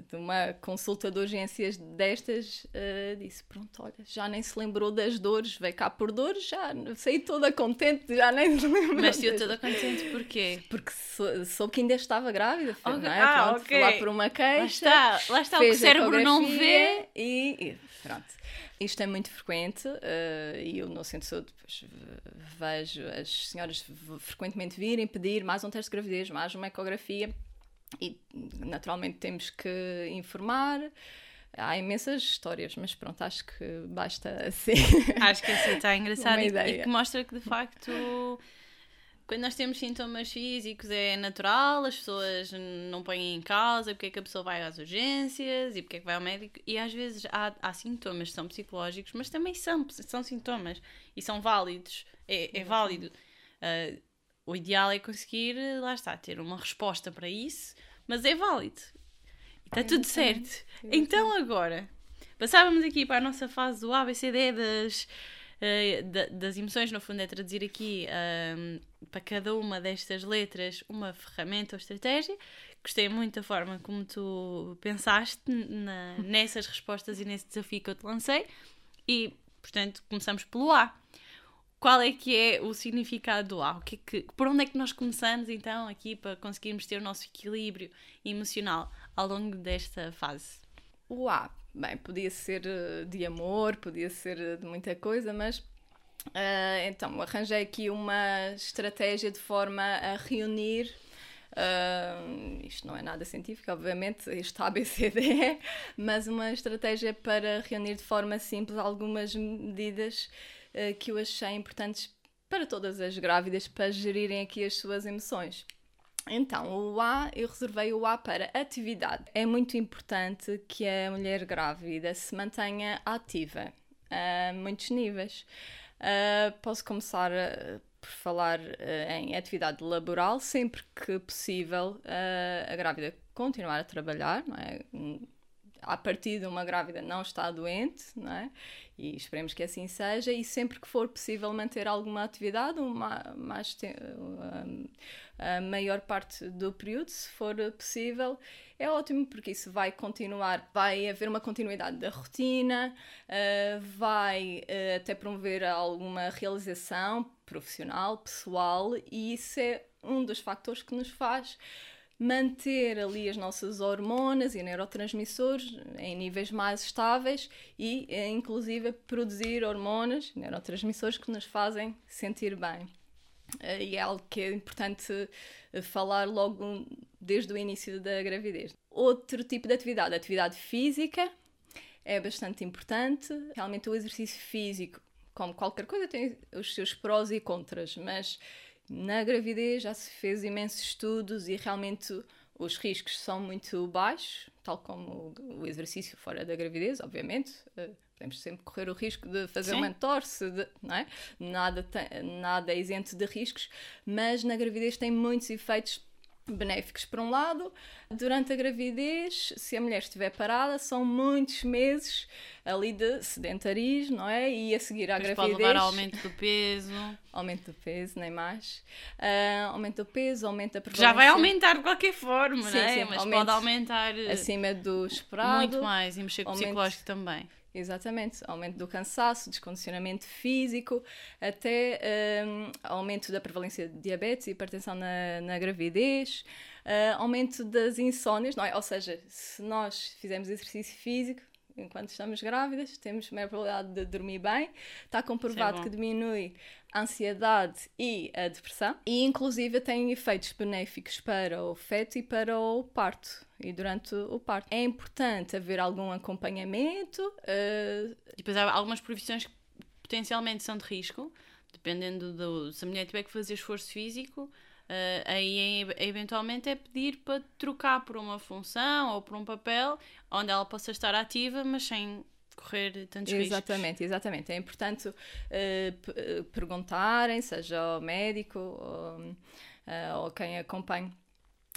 de uma consulta de urgências destas, uh, disse: Pronto, olha, já nem se lembrou das dores, veio cá por dores, já saí toda contente, já nem se lembrou. Mas saiu toda contente porquê? Porque sou, soube que ainda estava grávida, okay. não é? Ah, pronto, okay. lá por uma queixa. Lá está, lá está o que o cérebro não vê. E, e pronto. Isto é muito frequente uh, e eu no centro de saúde vejo as senhoras frequentemente virem pedir mais um teste de gravidez, mais uma ecografia e naturalmente temos que informar. Há imensas histórias, mas pronto, acho que basta assim. Acho que assim está engraçado e, e que mostra que de facto quando nós temos sintomas físicos é natural, as pessoas não põem em causa porque é que a pessoa vai às urgências e porque é que vai ao médico. E às vezes há, há sintomas que são psicológicos, mas também são, são sintomas e são válidos. É, é válido. Uh, o ideal é conseguir, lá está, ter uma resposta para isso, mas é válido. E está tudo certo. Então agora, passávamos aqui para a nossa fase do ABCD das, uh, das emoções, no fundo é traduzir aqui uh, para cada uma destas letras uma ferramenta ou estratégia. Gostei muito da forma como tu pensaste na, nessas respostas e nesse desafio que eu te lancei. E, portanto, começamos pelo A qual é que é o significado do A? O que, é que por onde é que nós começamos então aqui para conseguirmos ter o nosso equilíbrio emocional ao longo desta fase? O A, bem, podia ser eh, de amor, podia ser eh, de muita coisa, mas uh, então arranjei aqui uma estratégia de forma a reunir Uh, isto não é nada científico, obviamente, isto ABCD, mas uma estratégia para reunir de forma simples algumas medidas uh, que eu achei importantes para todas as grávidas para gerirem aqui as suas emoções. Então, o A, eu reservei o A para atividade. É muito importante que a mulher grávida se mantenha ativa a muitos níveis. Uh, posso começar uh, por falar uh, em atividade laboral, sempre que possível a grávida continuar a trabalhar, não é? a partir de uma grávida não está doente, não é? E esperemos que assim seja, e sempre que for possível manter alguma atividade, uma, mais a maior parte do período, se for possível, é ótimo, porque isso vai continuar, vai haver uma continuidade da rotina, uh, vai uh, até promover alguma realização profissional, pessoal, e isso é um dos fatores que nos faz manter ali as nossas hormonas e neurotransmissores em níveis mais estáveis e, eh, inclusive, produzir hormonas, neurotransmissores que nos fazem sentir bem. Eh, e é algo que é importante eh, falar logo desde o início da gravidez. Outro tipo de atividade, atividade física, é bastante importante. Realmente, o exercício físico, como qualquer coisa, tem os seus prós e contras, mas na gravidez já se fez imensos estudos e realmente os riscos são muito baixos, tal como o exercício fora da gravidez, obviamente. Uh, podemos sempre correr o risco de fazer Sim. uma entorse, de, não é? Nada, nada é isento de riscos, mas na gravidez tem muitos efeitos benéficos por um lado. Durante a gravidez, se a mulher estiver parada, são muitos meses ali de sedentarismo, não é? E a seguir à Depois gravidez. pode levar ao aumento do peso. Aumento do peso, nem mais. Ah, aumento do peso, aumento da Que prevalência. já vai aumentar de qualquer forma, Sim, não é? sim, Mas aumento pode aumentar eh, Acima do esperado. muito mais e mexer com o psicológico também. Exatamente, aumento do cansaço, descondicionamento físico, até hum, aumento da prevalência de diabetes e hipertensão na, na gravidez, ah, aumento das insónias, não é? Ou seja, se nós fizermos exercício físico enquanto estamos grávidas, temos maior probabilidade de dormir bem, está comprovado bom. que diminui a ansiedade e a depressão e inclusive tem efeitos benéficos para o feto e para o parto e durante o parto. É importante haver algum acompanhamento, ah, E depois há algumas profissões que potencialmente são de risco, dependendo do. Se a mulher tiver que fazer esforço físico, eh, aí eventualmente é pedir para trocar por uma função ou por um papel onde ela possa estar ativa, mas sem correr tantos riscos. Exatamente. É importante eh, perguntarem, seja ao médico ou, eh, ou quem acompanhe.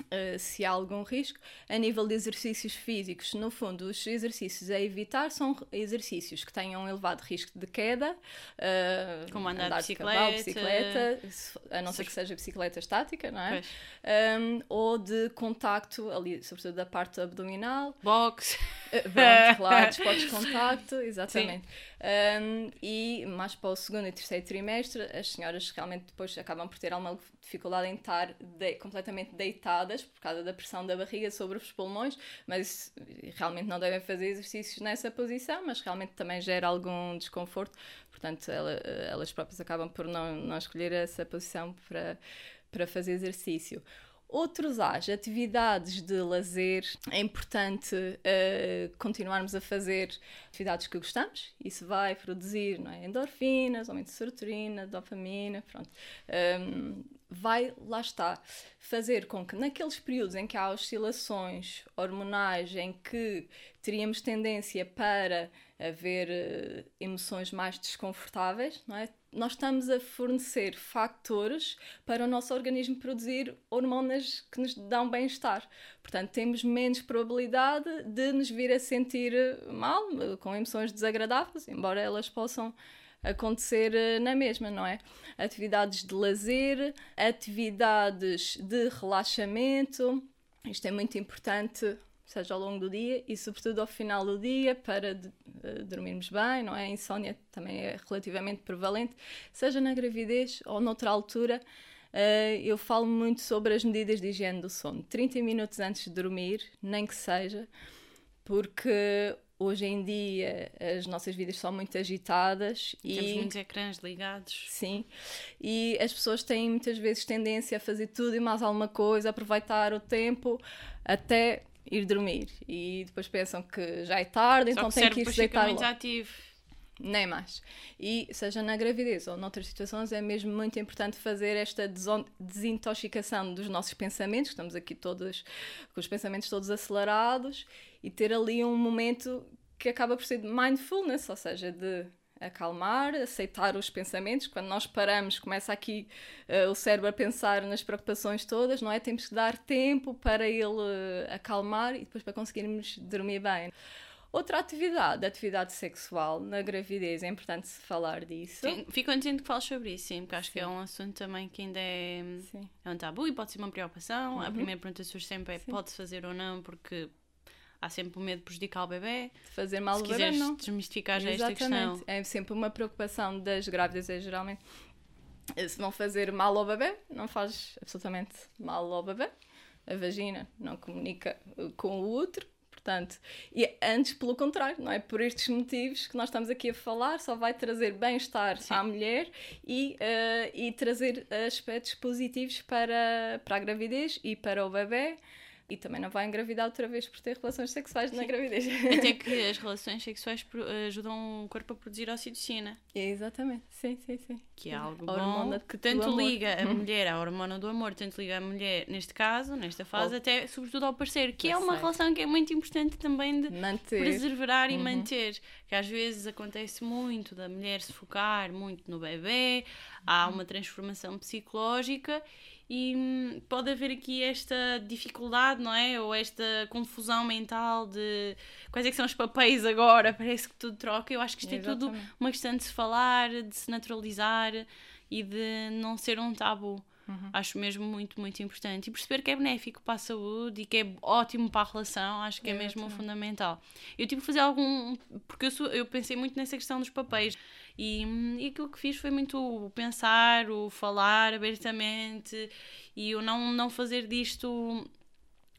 Eh, se há algum risco, a nível de exercícios físicos, no fundo, os exercícios a evitar são exercícios que tenham um elevado risco de queda, eh, Como andar de de cavalo, bicicleta, a não ser se- que seja bicicleta estática, não é? Um, ou de contacto ali, sobretudo da parte abdominal, Boxe. Uh, Pronto, claro, desportos de contacto, exatamente. Um, e mais para o segundo e terceiro trimestre, as senhoras realmente depois acabam por ter alguma dificuldade em estar de- completamente deitadas por causa da pressão da barriga sobre os pulmões, mas realmente não devem fazer exercícios nessa posição, mas realmente também gera algum desconforto, portanto ela- elas próprias acabam por não, não escolher essa posição para, para fazer exercício. Outros as atividades de lazer, é importante eh, continuarmos a fazer atividades que gostamos, isso vai produzir não é, endorfinas, aumento de serotonina, dopamina, pronto. Um, vai, lá está, fazer com que naqueles períodos em que há oscilações hormonais, em que teríamos tendência para haver eh, emoções mais desconfortáveis, não é? Nós estamos a fornecer fatores para o nosso organismo produzir hormonas que nos dão bem-estar. Portanto, temos menos probabilidade de nos vir a sentir eh, mal, eh, com emoções desagradáveis, embora elas possam acontecer na mesma, não é? Atividades de lazer, atividades de relaxamento, isto é muito importante, seja ao longo do dia e sobretudo ao final do dia para de- eh, dormirmos bem, não é? A insónia também é relativamente prevalente, seja na gravidez ou noutra altura. eh, eu falo muito sobre as medidas de higiene do sono. 30 minutos antes de dormir, nem que seja, porque hoje em dia as nossas vidas são muito agitadas Temos e muitos ecrãs ligados. Sim, e as pessoas têm muitas vezes tendência a fazer tudo e mais alguma coisa, aproveitar o tempo até ir dormir. E depois pensam que já é tarde, Só então que tem que ir se deitar muito logo. ativo. Nem mais. E seja na gravidez ou noutras situações, é mesmo muito importante fazer esta desintoxicação dos nossos pensamentos, que estamos aqui todos com os pensamentos todos acelerados, e ter ali um momento que acaba por ser de mindfulness, ou seja, de acalmar, aceitar os pensamentos. Quando nós paramos, começa aqui eh, o cérebro a pensar nas preocupações todas, não é? Temos que dar tempo para ele eh, acalmar e depois para conseguirmos dormir bem. Outra atividade, atividade sexual na gravidez, é importante se falar disso. Sim, fico contente que fales sobre isso, sim, porque acho que é um assunto também que ainda é, Sim. é um tabu e pode ser uma preocupação. A Uhum. primeira pergunta surge sempre é: Sim. pode-se fazer ou não? Porque há sempre o medo de prejudicar o bebê. De fazer mal Se ao bebê, não. desmistificar já esta questão. Exatamente. É sempre uma preocupação das grávidas, é geralmente eh, se vão fazer mal ao bebê, não faz absolutamente mal ao bebê. A vagina não comunica eh, com o útero, portanto, e antes pelo contrário, não é? Por estes motivos que nós estamos aqui a falar, só vai trazer bem-estar à mulher e, eh, e trazer aspectos positivos para, para a gravidez e para o bebê. E também não vai engravidar outra vez por ter relações sexuais na gravidez. Até que as relações sexuais ajudam o corpo a produzir ocitocina, Exatamente, sim, sim, sim. que é algo A bom. que tanto liga a mulher à hormona do amor, tanto liga a mulher, neste caso, nesta fase, Ao- até sobretudo ao parceiro, que é uma relação que é muito importante também de Manter. preservar e Uhum. manter. Que às vezes acontece muito da mulher se focar muito no bebê, há Uhum. uma transformação psicológica e hum, pode haver aqui esta dificuldade, não é? Ou esta confusão mental de quais é que são os papéis agora, parece que tudo troca. Eu acho que isto Exatamente. é tudo uma questão de se falar, de se naturalizar e de não ser um tabu. Uhum. Acho mesmo muito, muito importante. E perceber que é benéfico para a saúde e que é ótimo para a relação, acho que é, é mesmo fundamental. Eu tive que fazer algum. Porque eu, sou, eu pensei muito nessa questão dos papéis. E, e aquilo que fiz foi muito o pensar, o falar abertamente e o não, não fazer disto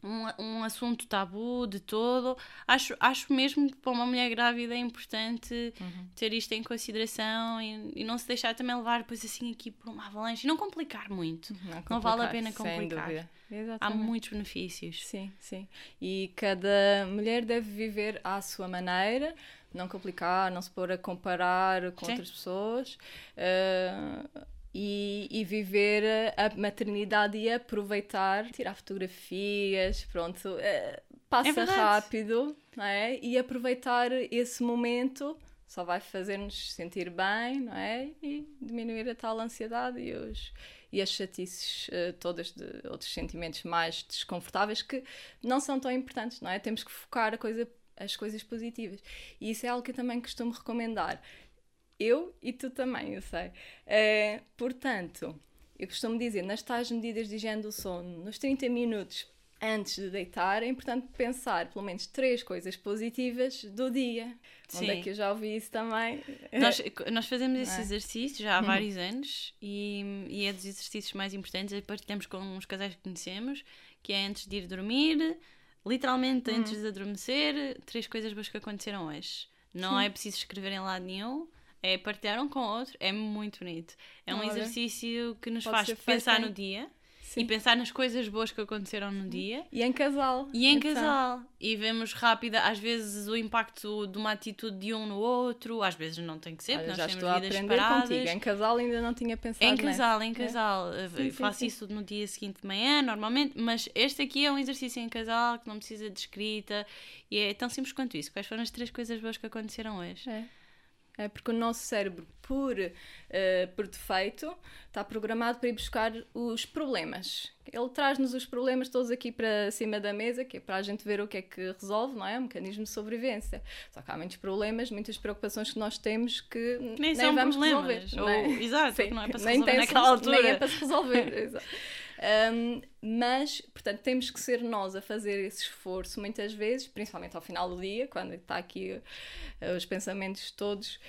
um, um assunto tabu de todo. Acho, acho mesmo que para uma mulher grávida é importante uhum. ter isto em consideração e, e, não se deixar também levar depois assim aqui por uma avalanche e não complicar muito. Não, complicar, não vale a pena complicar. Há muitos benefícios. Sim, sim. E cada mulher deve viver à sua maneira, não complicar, não se pôr a comparar com sim. outras pessoas. Uh, e, e, viver a maternidade e aproveitar, tirar fotografias, pronto, uh, passa é rápido, não é? E aproveitar esse momento só vai fazer-nos sentir bem, não é? E diminuir a tal ansiedade e, os, e as chatices uh, todas de outros sentimentos mais desconfortáveis que não são tão importantes, não é? Temos que focar a coisa, as coisas positivas. E isso é algo que eu também costumo recomendar eu e tu também, eu sei. Uh, portanto, eu costumo dizer, nas tais medidas de higiene do sono, nos 30 minutos antes de deitar, é importante pensar pelo menos três coisas positivas do dia. Sim. Onde é que eu já ouvi isso também? Nós, nós fazemos esse é? exercício já há uhum. vários anos e, e é dos exercícios mais importantes. E partilhamos com uns casais que conhecemos, que é antes de ir dormir, literalmente uhum. antes de adormecer, três coisas boas que aconteceram hoje. Não Sim. é preciso escrever em lado nenhum é partilhar um com o outro, é muito bonito. É um Olha, exercício que nos faz pensar no dia Sim. e pensar nas coisas boas que aconteceram no dia. E em casal. E em então. casal. E vemos rápida, às vezes, o impacto de uma atitude de um no outro, às vezes não tem que ser, Olha, nós já estou a aprender contigo. Em casal ainda não tinha pensado Em casal, em é? casal. É? Sim, faço sim, isso no dia seguinte de manhã, normalmente, mas este aqui é um exercício em casal que não precisa de escrita e é tão simples quanto isso. Quais foram as três coisas boas que aconteceram hoje? É. É porque o nosso cérebro, por, uh, por defeito, está programado para ir buscar os problemas. Ele traz-nos os problemas todos aqui para cima da mesa, que é para a gente ver o que é que resolve, não é? é um mecanismo de sobrevivência. Só que há muitos problemas, muitas preocupações que nós temos que nem, nem vamos problemas. resolver. Ou, é? Exato, Sim, não é para se resolver naquela altura. Nem é para se resolver, exato. Um, mas, portanto, temos que ser nós a fazer esse esforço muitas vezes, principalmente ao final do dia, quando está aqui uh, os pensamentos todos,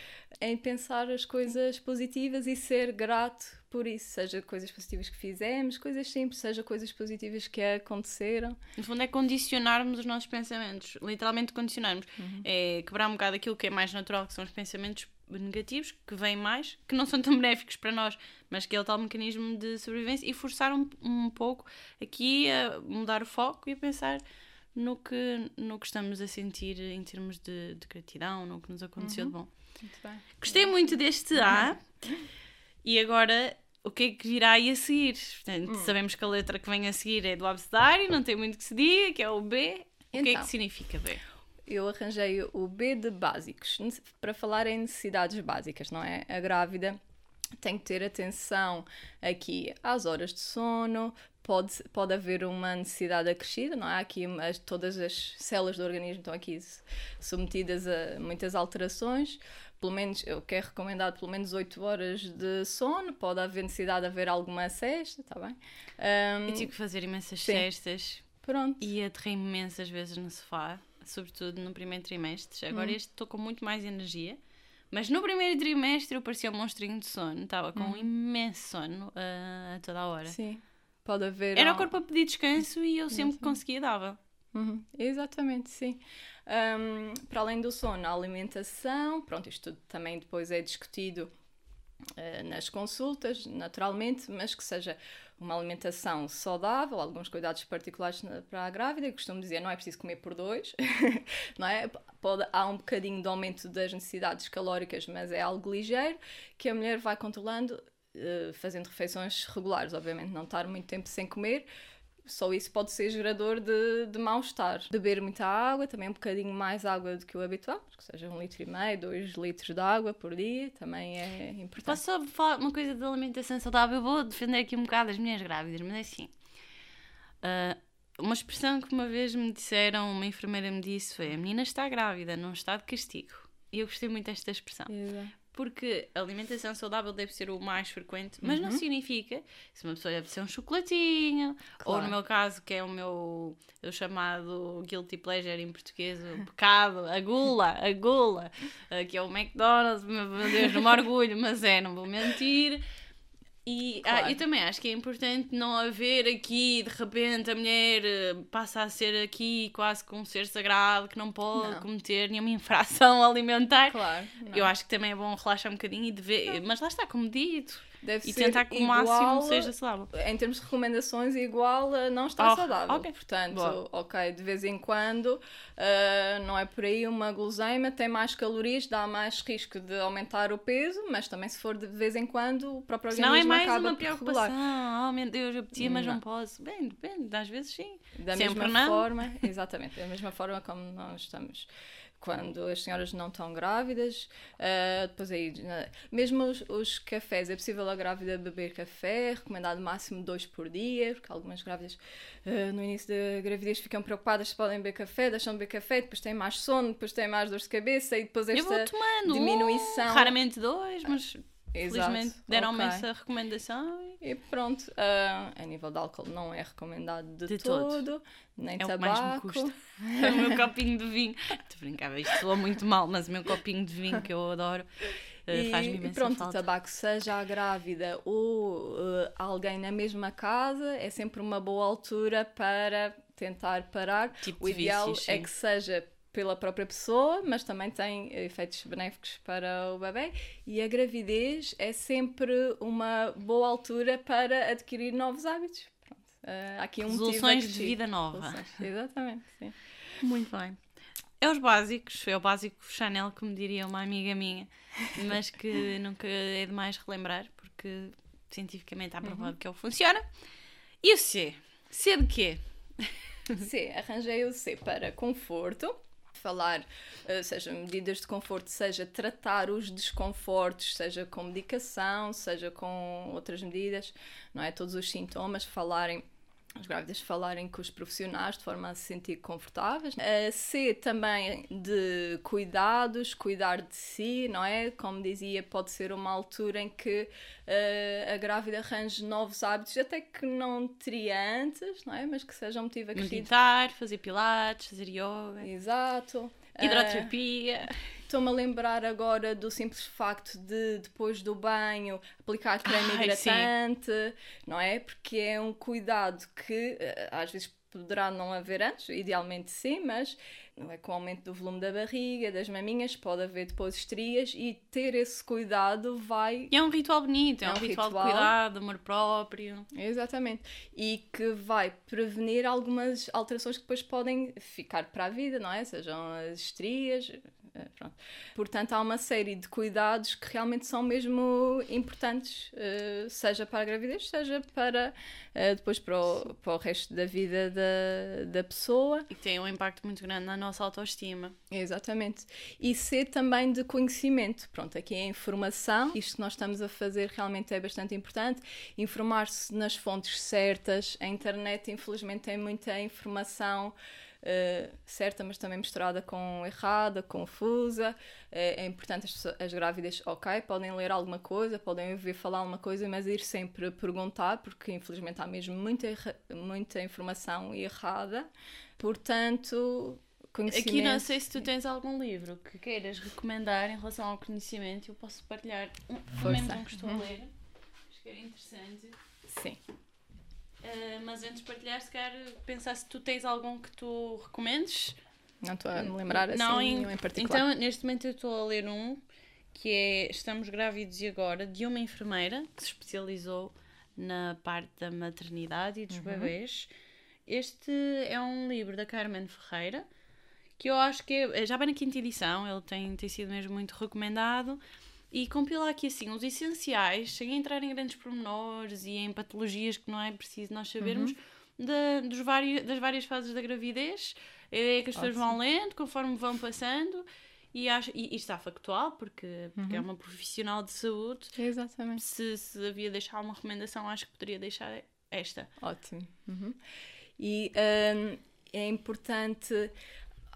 em pensar as coisas positivas e ser grato por isso, seja coisas positivas que fizemos, coisas simples, seja coisas positivas que aconteceram. No fundo é condicionarmos os nossos pensamentos, literalmente condicionarmos. Uhum. É quebrar um bocado aquilo que é mais natural, que são os pensamentos negativos, que vêm mais, que não são tão benéficos para nós, mas que é o tal mecanismo de sobrevivência, e forçar um, um pouco aqui a mudar o foco e a pensar no que, no que estamos a sentir em termos de, de gratidão, no que nos aconteceu uhum. de bom. Muito bem. Gostei muito deste A. E agora o que é que virá aí a seguir. Portanto, hum. sabemos que a letra que vem a seguir é do abecedário, não tem muito que se diga, que é o B. Então, o que é que então, significa B? Eu arranjei o B de básicos, para falar em necessidades básicas, não é? A grávida tem que ter atenção aqui às horas de sono, pode, pode haver uma necessidade acrescida, não é? Aqui as, todas as células do organismo estão aqui submetidas a muitas alterações, pelo menos, eu quero recomendar pelo menos 8 horas de sono, pode haver necessidade de haver alguma cesta, está bem? Um, eu tive que fazer imensas sim. cestas. Pronto. E aterrei imensas vezes no sofá, sobretudo no primeiro trimestre. Agora hum. este estou com muito mais energia. Mas no primeiro trimestre eu parecia um monstrinho de sono. Estava com hum. um imenso sono uh, a toda a hora. Sim. Pode haver. Era o corpo a pedir descanso e eu sempre que conseguia dava. Uhum. Exatamente, sim. Um, para além do sono, a alimentação, pronto, isto tudo também depois é discutido uh, nas consultas, naturalmente, mas que seja uma alimentação saudável, alguns cuidados particulares para a grávida, eu costumo dizer, não é preciso comer por dois, não é? Pode, há um bocadinho de aumento das necessidades calóricas, mas é algo ligeiro, que a mulher vai controlando, uh, fazendo refeições regulares, obviamente não estar muito tempo sem comer, só isso pode ser gerador de, de mal-estar. Beber muita água, também um bocadinho mais água do que o habitual, que seja um litro e meio, dois litros de água por dia, também é importante. Posso só falar uma coisa da alimentação saudável? Eu vou defender aqui um bocado as mulheres grávidas, mas é assim. Uh, uma expressão que uma vez me disseram, uma enfermeira me disse foi: a menina está grávida, não está de castigo. E eu gostei muito desta expressão. Exato porque a alimentação saudável deve ser o mais frequente, mas uhum. não significa se uma pessoa deve ser um chocolatinho, claro. ou no meu caso, que é o meu o chamado guilty pleasure em português, o pecado, a gula, a gula, eh, que é o McDonald's, meu Deus, não me orgulho, mas é, não vou mentir. E ah, claro. ah, eu também acho que é importante não haver aqui, de repente, a mulher eh, passa a ser aqui quase como um ser sagrado que não pode não. cometer nenhuma infração alimentar. Claro. Não. Eu acho que também é bom relaxar um bocadinho e de ver, mas lá está, como dito. Deve e ser tentar que o máximo seja saudável. Em termos de recomendações, igual a não estar oh, saudável. Okay. Portanto, Boa. ok, de vez em quando, uh, não é por aí uma guloseima, tem mais calorias, dá mais risco de aumentar o peso, mas também se for de vez em quando, o próprio organismo não é mais acaba uma preocupação. Oh meu Deus, eu apetia, mas não, não posso. Bem, depende, às vezes sim. Da Sempre mesma não. forma, exatamente, da mesma forma como nós estamos quando as senhoras não estão grávidas. Uh, depois aí, mesmo os, os, cafés, é possível a grávida beber café, recomendado máximo dois por dia, porque algumas grávidas uh, no início da gravidez ficam preocupadas se podem beber café, deixam de beber café, depois têm mais sono, depois têm mais dor de cabeça e depois esta diminuição. raramente dois, mas Felizmente deram-me okay. essa recomendação. E pronto, uh, a nível de álcool não é recomendado de, de todo, todo, nem é tabaco. O, que mais me custa. é o meu copinho de vinho. Estou brincava, isto soa muito mal, mas o meu copinho de vinho que eu adoro. Uh, faz-me imensa e pronto, falta. tabaco, seja a grávida ou uh, alguém na mesma casa, é sempre uma boa altura para tentar parar. Tipo o ideal vícios, é que seja pela própria pessoa, mas também tem efeitos benéficos para o bebê. E a gravidez é sempre uma boa altura para adquirir novos hábitos. Pronto. Uh, aqui um Resoluções de vida nova. Resoluções. Exatamente, sim. Muito bem. É os básicos, é o básico Chanel, como diria uma amiga minha, mas que nunca é demais relembrar, porque cientificamente há provado uhum. que ele funciona. E o C? C de quê? C, arranjei o C para conforto, falar, uh, seja medidas de conforto, seja tratar os desconfortos, seja com medicação, seja com outras medidas, não é? Todos os sintomas, falarem as grávidas falarem com os profissionais de forma a se sentir confortáveis. A C também de cuidados, cuidar de si, não é? Como dizia, pode ser uma altura em que uh, a grávida arranje novos hábitos, até que não teria antes, não é? Mas que seja um motivo acrescido. Meditar, fazer pilates, fazer yoga. Exato. Hidroterapia. Uh, Estou-me a lembrar agora do simples facto de, depois do banho, aplicar creme Ai, hidratante, sim. não é? Porque é um cuidado que eh, às vezes poderá não haver antes, idealmente sim, mas não é com o aumento do volume da barriga, das maminhas, pode haver depois estrias e ter esse cuidado vai. E é um ritual bonito, é, é um, um, ritual, ritual de cuidado, amor próprio. Exatamente. E que vai prevenir algumas alterações que depois podem ficar para a vida, não é? Sejam as estrias, pronto. Portanto, há uma série de cuidados que realmente são mesmo importantes, uh, seja para a gravidez, seja para uh, depois para o, para o resto da vida da, da pessoa. E que tem um impacto muito grande na nossa autoestima. Exatamente. E ser também de conhecimento. Pronto, aqui é a informação. Isto que nós estamos a fazer realmente é bastante importante. Informar-se nas fontes certas. A internet, infelizmente, tem muita informação uh, certa, mas também misturada com errada, confusa. Uh, é importante as, as grávidas, ok, podem ler alguma coisa, podem ouvir falar alguma coisa, mas ir sempre perguntar, porque infelizmente há mesmo muita, muita informação errada. Portanto, Aqui não sei se tu tens algum livro que queiras recomendar em relação ao conhecimento, eu posso partilhar um, pelo menos um que estou a uhum. ler. Acho que era interessante. Sim. Uh, mas antes de partilhar, se calhar pensar se tu tens algum que tu recomendes. Não estou a me lembrar assim não, em, em particular. Então, neste momento eu estou a ler um que é Estamos Grávidos e Agora, de uma enfermeira que se especializou na parte da maternidade e dos uhum. bebês. Este é um livro da Carmen Ferreira, que eu acho que é, já vai na quinta edição, ele tem, tem sido mesmo muito recomendado e compila aqui assim os essenciais, sem entrar em grandes pormenores e em patologias que não é preciso nós sabermos, uhum. de, dos vários, das várias fases da gravidez. A ideia é que as pessoas vão lendo conforme vão passando. E, acho, e, e está factual, porque, porque é uhum. é uma profissional de saúde. Exatamente. Se, se havia deixar uma recomendação, acho que poderia deixar esta. Ótimo. Uhum. E um, é importante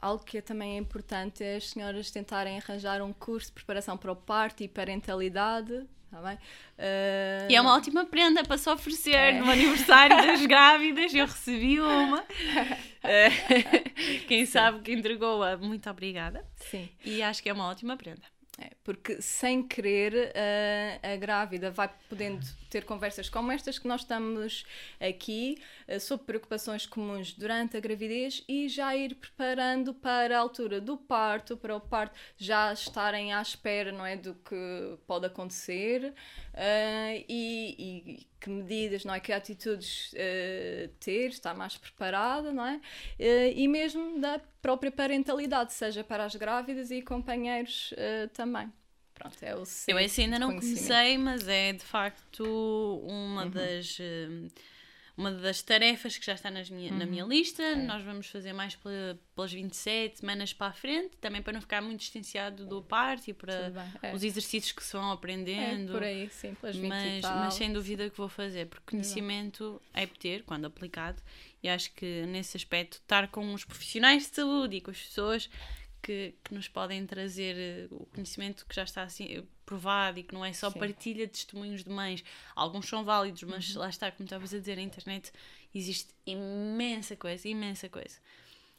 algo que também é importante é as senhoras tentarem arranjar um curso de preparação para o parto e parentalidade. Tá bem? Uh... E é uma ótima prenda para se oferecer é. no aniversário das grávidas. Eu recebi uma. quem sabe que entregou-a, muito obrigada. Sim. E acho que é uma ótima prenda. É, porque sem querer uh, a grávida vai podendo ter conversas como estas que nós estamos aqui uh, sobre preocupações comuns durante a gravidez e já ir preparando para a altura do parto, para o parto já estarem à espera não é, do que pode acontecer uh, e, e, que medidas, não é, que atitudes ter, estar mais preparada, não é? e mesmo da própria parentalidade, seja para as grávidas e companheiros uh, também. Pronto, é o Eu esse ainda não comecei, mas é de facto uma uhum. das. Uh, uma das tarefas que já está nas minha, uhum. na minha lista. É. Nós vamos fazer mais pelas 27 semanas para a frente, também para não ficar muito distanciado do parto e para é. os exercícios que se vão aprendendo. É, por aí, sim, pelas 20 mas, mas sem dúvida que vou fazer, porque conhecimento é ter, quando aplicado, e acho que nesse aspecto, estar com os profissionais de saúde e com as pessoas que, que nos podem trazer eh, o conhecimento que já está assim provado e que não é só Sim. partilha de testemunhos de mães. Alguns são válidos, mas uhum. lá está, como estavas a dizer, na internet existe imensa coisa, imensa coisa.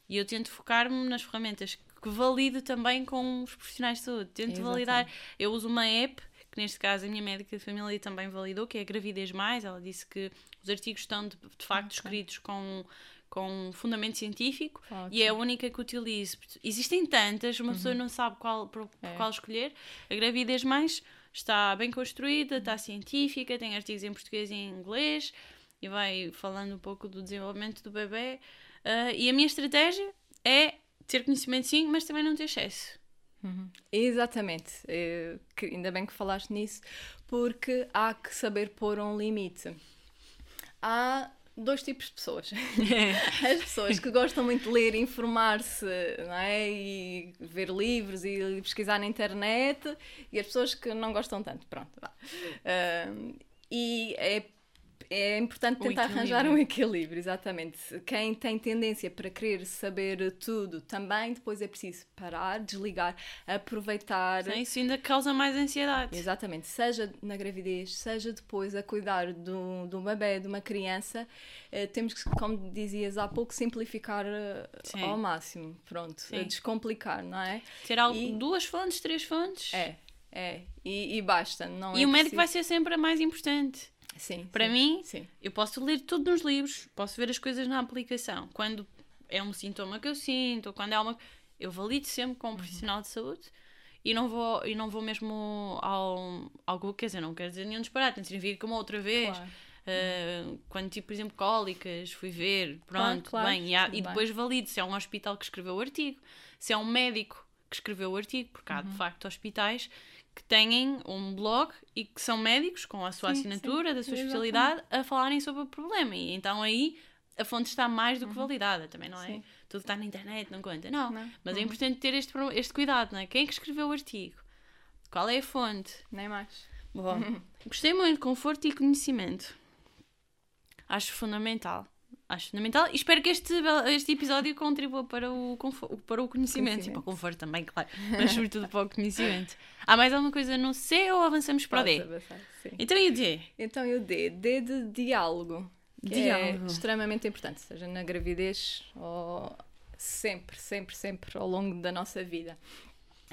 E eu tento focar-me nas ferramentas que valido também com os profissionais de saúde. Tento Exatamente. validar. Eu uso uma app que neste caso a minha médica de família também validou, que é a Gravidez Mais. Ela disse que os artigos estão de, de facto okay. escritos com, com fundamento científico Ótimo. e é a única que utilizo. Existem tantas, uma uhum. pessoa não sabe qual, por, é. qual escolher. A Gravidez Mais está bem construída, está científica, tem artigos em português e em inglês e vai falando um pouco do desenvolvimento do bebê. Uh, e a minha estratégia é ter conhecimento sim, mas também não ter excesso. Uhum. Exatamente, é, que, ainda bem que falaste nisso, porque há que saber pôr um limite. Há dois tipos de pessoas. As pessoas que gostam muito de ler, informar-se é? e ver livros e pesquisar na internet, e as pessoas que não gostam tanto. Pronto, vá. Uh, e é é importante tentar arranjar um equilíbrio, exatamente. Quem tem tendência para querer saber tudo também, depois é preciso parar, desligar, aproveitar. Sim, isso ainda causa mais ansiedade. Exatamente. Seja na gravidez, seja depois a cuidar de um, bebê, de uma criança, eh, temos que, como dizias há pouco, simplificar eh, ao máximo. Pronto, descomplicar, não é? Ter algo, e... duas fontes, três fontes. É, é. E, e basta. Não e é o médico preciso... vai ser sempre a mais importante. Sim, Para sim, mim, sim. eu posso ler tudo nos livros, posso ver as coisas na aplicação. Quando é um sintoma que eu sinto, ou quando é uma. Eu valido sempre com um uhum. profissional de saúde e não vou, e não vou mesmo ao, ao quer dizer, não quero dizer nenhum disparate, não vir como outra vez. Claro. Uh, quando tive, por exemplo, cólicas, fui ver, pronto, claro, claro. bem, e, há, e depois valido se é um hospital que escreveu o artigo, se é um médico que escreveu o artigo, porque há de uhum. facto hospitais que têm um blog e que são médicos com a sua sim, assinatura sim, da sua especialidade a falarem sobre o problema. E então aí a fonte está mais do que uhum. validada, também não é? Sim. Tudo está na internet, não conta. Não. não. Mas é uhum. é importante ter este, este cuidado, não é? Quem é que escreveu o artigo? Qual é a fonte? Nem mais. Bom, gostei muito, conforto e conhecimento. Acho fundamental. Acho fundamental e espero que este, este episódio contribua para o, para o conhecimento, conhecimento. e para o conforto também, claro, mas sobretudo para o conhecimento. Há mais alguma coisa no C ou avançamos para o D? Avançar, então e o D? Então e o D? D de diálogo. Que é diálogo. É extremamente importante, seja na gravidez ou sempre, sempre, sempre ao longo da nossa vida.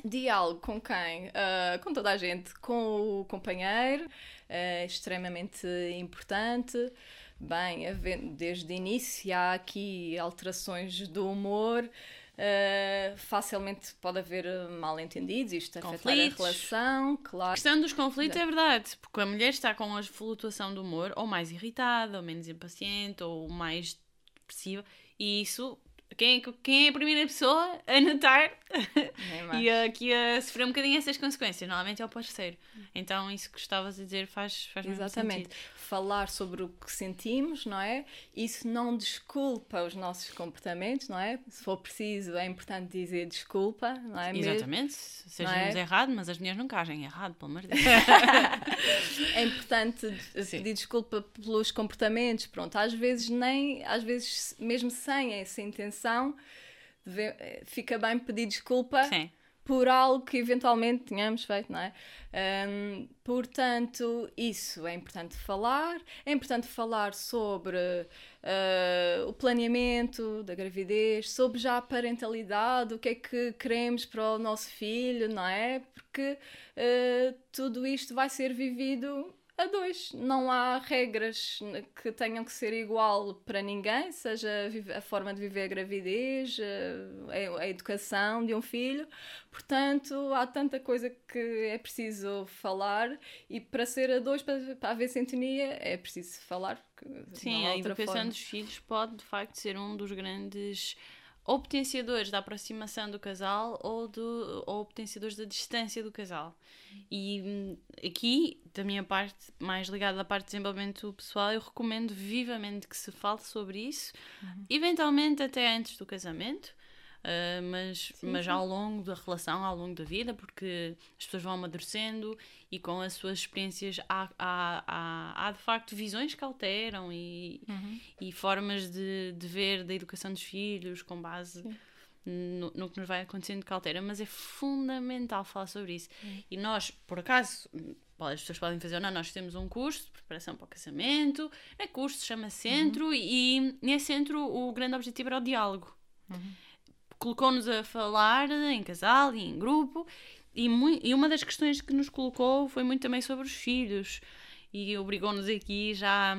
Diálogo com quem? Uh, com toda a gente, com o companheiro, uh, extremamente importante. Bem, desde o início há aqui alterações do humor, uh, facilmente pode haver mal-entendidos, isto afetar a relação, claro. A questão dos conflitos é verdade, porque a mulher está com a flutuação do humor ou mais irritada, ou menos impaciente, ou mais depressiva, e isso quem é, quem é a primeira pessoa a notar e a, que a sofrer um bocadinho essas consequências? Normalmente é o parceiro. Então, isso que estavas a dizer faz, faz Exatamente. Falar sobre o que sentimos, não é? Isso não desculpa os nossos comportamentos, não é? Se for preciso, é importante dizer desculpa, não é? Exatamente. Sejamos é? errado, mas as mulheres nunca agem errado, pelo amor de Deus. é importante pedir desculpa pelos comportamentos, pronto. Às vezes nem, às vezes mesmo sem essa intenção, deve, fica bem pedir desculpa. Sim por algo que eventualmente tínhamos feito, não é? Um, portanto, isso é importante falar. É importante falar sobre uh, o planeamento da gravidez, sobre já a parentalidade, o que é que queremos para o nosso filho, não é? Porque uh, tudo isto vai ser vivido a dois. Não há regras que tenham que ser igual para ninguém, seja a forma de viver a gravidez, a, educação de um filho. Portanto, há tanta coisa que é preciso falar e para ser a dois, para, para haver sintonia, é preciso falar. Sim, a educação forma. dos filhos pode de facto ser um dos grandes ou potenciadores da aproximação do casal ou, do, ou potenciadores da distância do casal. E hum, aqui, da minha parte, mais ligada à parte de desenvolvimento pessoal, eu recomendo vivamente que se fale sobre isso, uhum. eventualmente até antes do casamento, Uh, mas, sim, mas sim. ao longo da relação, ao longo da vida, porque as pessoas vão amadurecendo e com as suas experiências há, há, há, há de facto visões que alteram e, uhum. e formas de, de ver da educação dos filhos com base no, no, que nos vai acontecendo que altera, mas é fundamental falar sobre isso. Uhum. E nós, por acaso, as pessoas podem fazer ou não, nós temos um curso de preparação para o casamento, é curso, chama Centro, uhum. e, e nesse centro o grande objetivo era o diálogo. Uhum colocou-nos a falar em casal e em grupo, e, e uma das questões que nos colocou foi muito também sobre os filhos, e obrigou-nos aqui já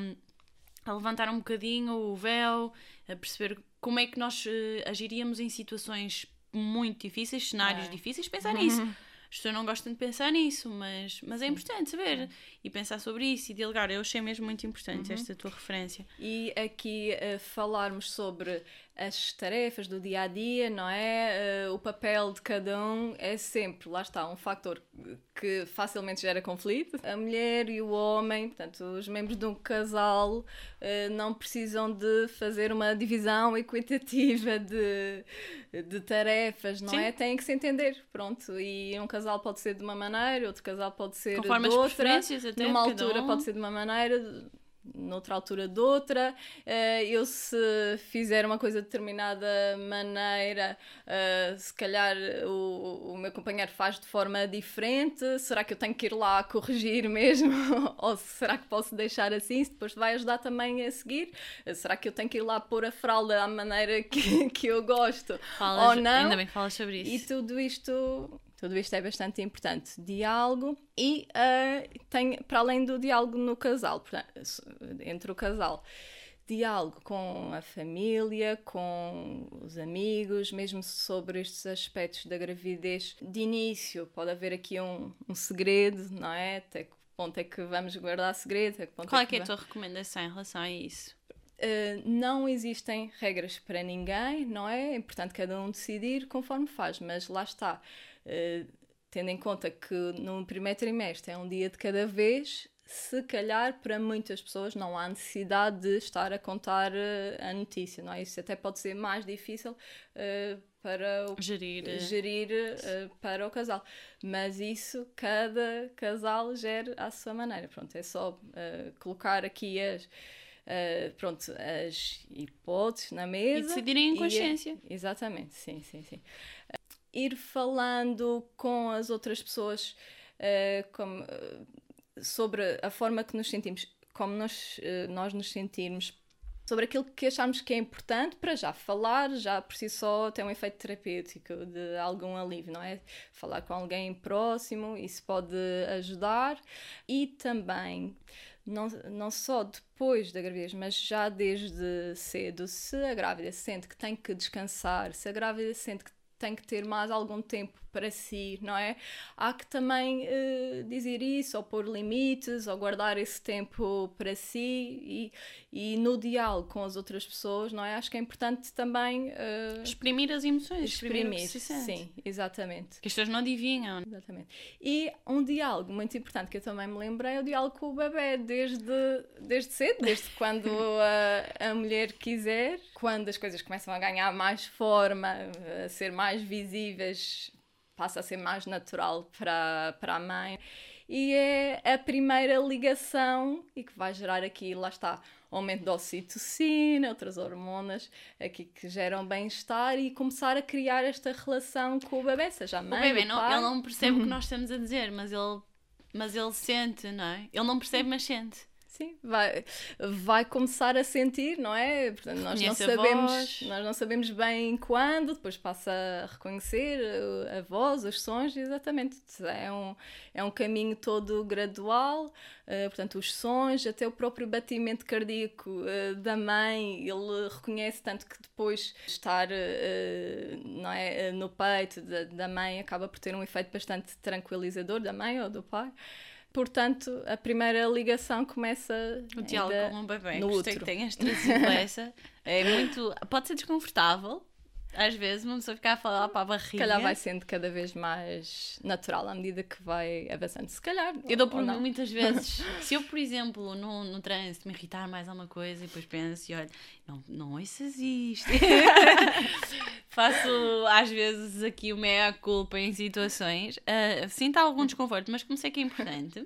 a levantar um bocadinho o véu, a perceber como é que nós uh, agiríamos em situações muito difíceis, cenários é. difíceis, pensar nisso. As pessoas não gostam de pensar nisso, mas, mas é importante saber e pensar sobre isso e dialogar. Eu achei mesmo muito importante uhum. esta tua referência. E aqui uh, falarmos sobre as tarefas do dia a dia, não é? Uh, o papel de cada um é sempre, lá está, um fator que facilmente gera conflito. A mulher e o homem, portanto, os membros de um casal, uh, não precisam de fazer uma divisão equitativa de, de tarefas, não Sim. é? Têm que se entender, pronto. E um casal pode ser de uma maneira, outro casal pode ser Conforme de outra. Numa altura um... pode ser de uma maneira, noutra altura de outra. Uh, eu, se fizer uma coisa de determinada maneira, uh, se calhar o, o meu companheiro faz de forma diferente. Será que eu tenho que ir lá corrigir mesmo? Ou será que posso deixar assim? Se depois vai ajudar também a seguir? Uh, será que eu tenho que ir lá pôr a fralda à maneira que, que eu gosto? Falas, ou não? Ainda bem que falas sobre isso. E tudo isto tudo isto é bastante importante. Diálogo e uh, tem, para além do diálogo no casal, portanto, entre o casal, diálogo com a família, com os amigos, mesmo sobre estes aspectos da gravidez. De início, pode haver aqui um, um segredo, não é? Até que ponto é que vamos guardar segredo? Qual é, que é a tua recomendação em relação a isso? Uh, não existem regras para ninguém, não é? É importante cada um decidir conforme faz, mas lá está. Eh, tendo em conta que no primeiro trimestre é um dia de cada vez, se calhar para muitas pessoas não há necessidade de estar a contar uh, a notícia, não é? Isso até pode ser mais difícil uh, para o, gerir, gerir uh, para o casal. Mas isso cada casal gera à sua maneira. Pronto, é só colocar aqui as. pronto, as hipóteses na mesa. E decidirem em consciência. E, exatamente, sim, sim, sim ir falando com as outras pessoas uh, como, uh, sobre a forma que nos sentimos, como nós, uh, nós nos sentirmos, sobre aquilo que achamos que é importante para já falar, já por si só tem um efeito terapêutico de algum alívio, não é? Falar com alguém próximo, isso pode ajudar e também não, não só depois da gravidez, mas já desde cedo, se a grávida sente que tem que descansar, se a grávida sente que tem que ter mais algum tempo para si, não é? Há que também uh, dizer isso, ou pôr limites, ou guardar esse tempo para si e, e no diálogo com as outras pessoas, não é? Acho que é importante também uh, exprimir as emoções, exprimir, exprimir sim, exatamente. Que as pessoas não adivinham. Exatamente. E um diálogo muito importante que eu também me lembrei é o diálogo com o bebê, desde, desde cedo, desde quando a, a mulher quiser, quando as coisas começam a ganhar mais forma, a ser mais visíveis, passa a ser mais natural para, para a mãe. E é a primeira ligação e que vai gerar aqui, lá está, aumento da ocitocina, outras hormonas aqui que geram bem-estar e começar a criar esta relação com o bebê, seja a mãe. O bebê, não, ele não percebe o que nós estamos a dizer, mas ele, mas ele sente, não é? Ele não percebe, mas sente. Sim, vai, vai começar a sentir, não é? Portanto, nós não sabemos, nós não sabemos bem quando, depois passa a reconhecer a voz, os sons, exatamente. É um, é um caminho todo gradual, uh, portanto, os sons, até o próprio batimento cardíaco uh, da mãe, ele reconhece tanto que depois estar uh, não é, no peito da, da mãe acaba por ter um efeito bastante tranquilizador da mãe ou do pai. Portanto, a primeira ligação começa. O diálogo com um bebê. No Gostei útero. que tenhas trazido essa. É muito. Pode ser desconfortável, às vezes uma pessoa ficar a falar para a barriga. Se calhar vai sendo cada vez mais natural à medida que vai avançando. Se calhar. Eu dou por muitas vezes. se eu, por exemplo, no, no trânsito me irritar mais alguma coisa e depois penso e olho, não, não ouças isto. Faço às vezes aqui o meia-culpa em situações. Uh, sinto algum desconforto, mas como sei que é importante.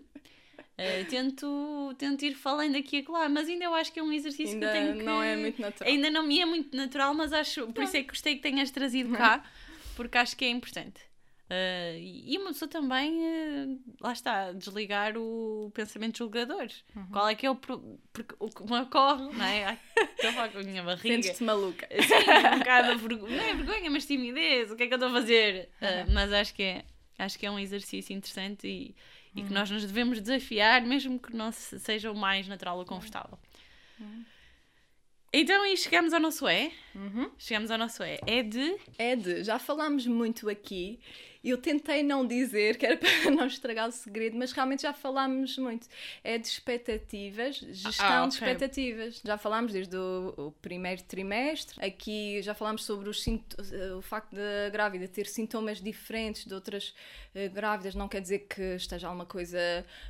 Uh, tento, tento ir falando aqui e lá, mas ainda eu acho que é um exercício ainda que eu tenho que. não é muito natural. Ainda não me é muito natural, mas acho. Por isso é que gostei que tenhas trazido cá, porque acho que é importante. Uh, e uma pessoa também, uh, lá está, desligar o pensamento julgador. Uhum. Qual é que é o. Porque o que me ocorre, não é? Estou a falar com a minha barriga. Sentes-te maluca. Sim, um bocado vergonha. Não é vergonha, mas timidez. O que é que eu estou a fazer? Uh, mas acho que, é, acho que é um exercício interessante e e que nós nos devemos desafiar, mesmo que não seja o mais natural ou confortável. Uhum. Então, e chegamos ao nosso é. Uhum. Chegamos ao nosso é. É de. É de. Já falámos muito aqui eu tentei não dizer, que era para não estragar o segredo, mas realmente já falámos muito. É de expectativas, gestão ah, okay. de expectativas. Já falámos desde o, o, primeiro trimestre. Aqui já falámos sobre os, o facto da grávida ter sintomas diferentes de outras uh, grávidas. Não quer dizer que esteja alguma coisa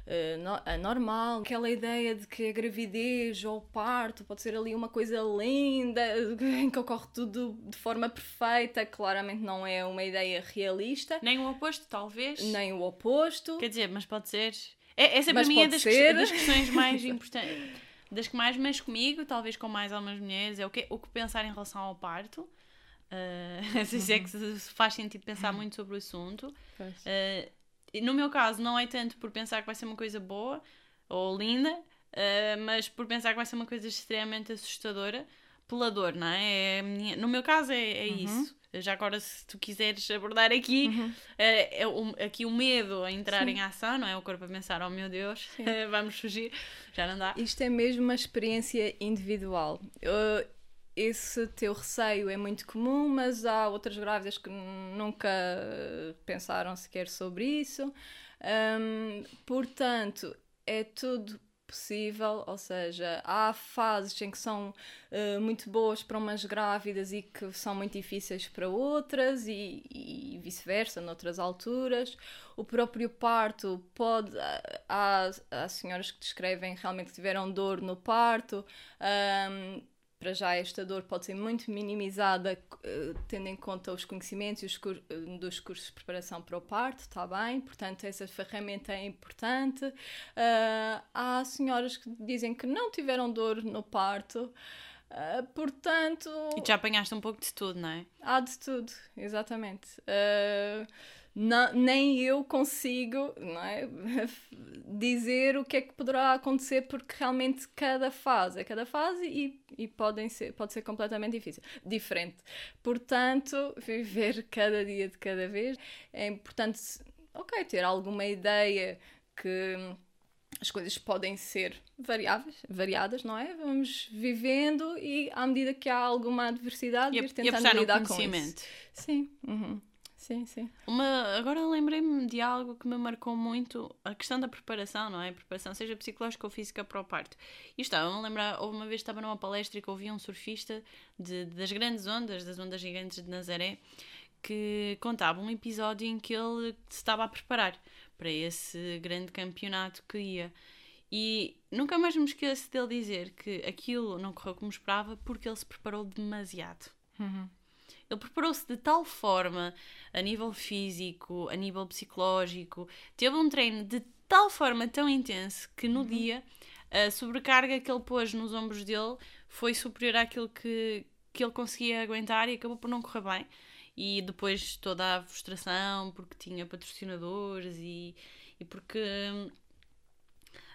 uh, no, anormal. Aquela ideia de que a gravidez ou o parto pode ser ali uma coisa linda, em que ocorre tudo de forma perfeita. Claramente não é uma ideia realista. Nem o oposto, talvez. Nem o oposto. Quer dizer, mas pode ser. É, essa para mim é das, que, das questões mais importantes. Das que mais mexe comigo, talvez com mais algumas mulheres, é o que, o que pensar em relação ao parto. Uh, não sei se é que faz sentido pensar uhum. muito sobre o assunto. Uh, no meu caso, não é tanto por pensar que vai ser uma coisa boa ou linda, uh, mas por pensar que vai ser uma coisa extremamente assustadora pela dor, não é? é minha... No meu caso, é, é uhum. isso. Já agora, se tu quiseres abordar aqui, uhum. é, é o, aqui o medo a entrar Sim. em ação, não é? O corpo a pensar, oh meu Deus, vamos fugir, já não dá. Isto é mesmo uma experiência individual. Esse teu receio é muito comum, mas há outras grávidas que nunca pensaram sequer sobre isso. Um, portanto, é tudo possível, ou seja, há fases em que são uh, muito boas para umas grávidas e que são muito difíceis para outras e, e vice-versa, noutras alturas. O próprio parto pode. Há, há senhoras que descrevem realmente que tiveram dor no parto. Um, para já esta dor pode ser muito minimizada uh, tendo em conta os conhecimentos uh, dos cursos de preparação para o parto, está bem? Portanto, essa ferramenta é importante. Uh, há senhoras que dizem que não tiveram dor no parto. Uh, portanto. E já apanhaste um pouco de tudo, não é? Há de tudo, exatamente. Uh, não, nem eu consigo é? dizer o que é que poderá acontecer porque realmente cada fase é cada fase e, e podem ser, pode ser completamente difícil, diferente. Portanto, viver cada dia de cada vez é importante, ok, ter alguma ideia que as coisas podem ser variáveis, variadas, não é? Vamos vivendo e à medida que há alguma adversidade, e, ir tentando lidar com isso. Sim. Uhum. Sim, sim. Uma, agora lembrei-me de algo que me marcou muito, a questão da preparação, não é? A preparação, seja psicológica ou física para o parto. E estava-me a lembrar, houve uma vez estava numa palestra que ouvia um surfista de, das grandes ondas, das ondas gigantes de Nazaré, que contava um episódio em que ele se estava a preparar para esse grande campeonato que ia. E nunca mais me esqueço dele dizer que aquilo não correu como esperava porque ele se preparou demasiado. Uhum. Ele preparou-se de tal forma, a nível físico, a nível psicológico, teve um treino de tal forma tão intenso que no uhum. dia a sobrecarga que ele pôs nos ombros dele foi superior àquilo que, que ele conseguia aguentar e acabou por não correr bem. E depois toda a frustração porque tinha patrocinadores e, e porque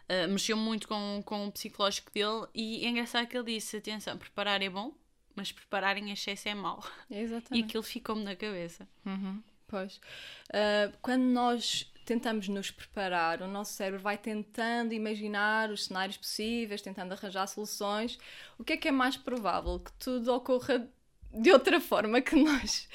uh, mexeu muito com, com o psicológico dele. E é engraçado que ele disse: atenção, preparar é bom, mas preparar em excesso é mau. Exatamente. E aquilo ficou-me na cabeça. Uhum. Pois. Uh, quando nós tentamos nos preparar, o nosso cérebro vai tentando imaginar os cenários possíveis, tentando arranjar soluções. O que é que é mais provável? Que tudo ocorra de outra forma que nós.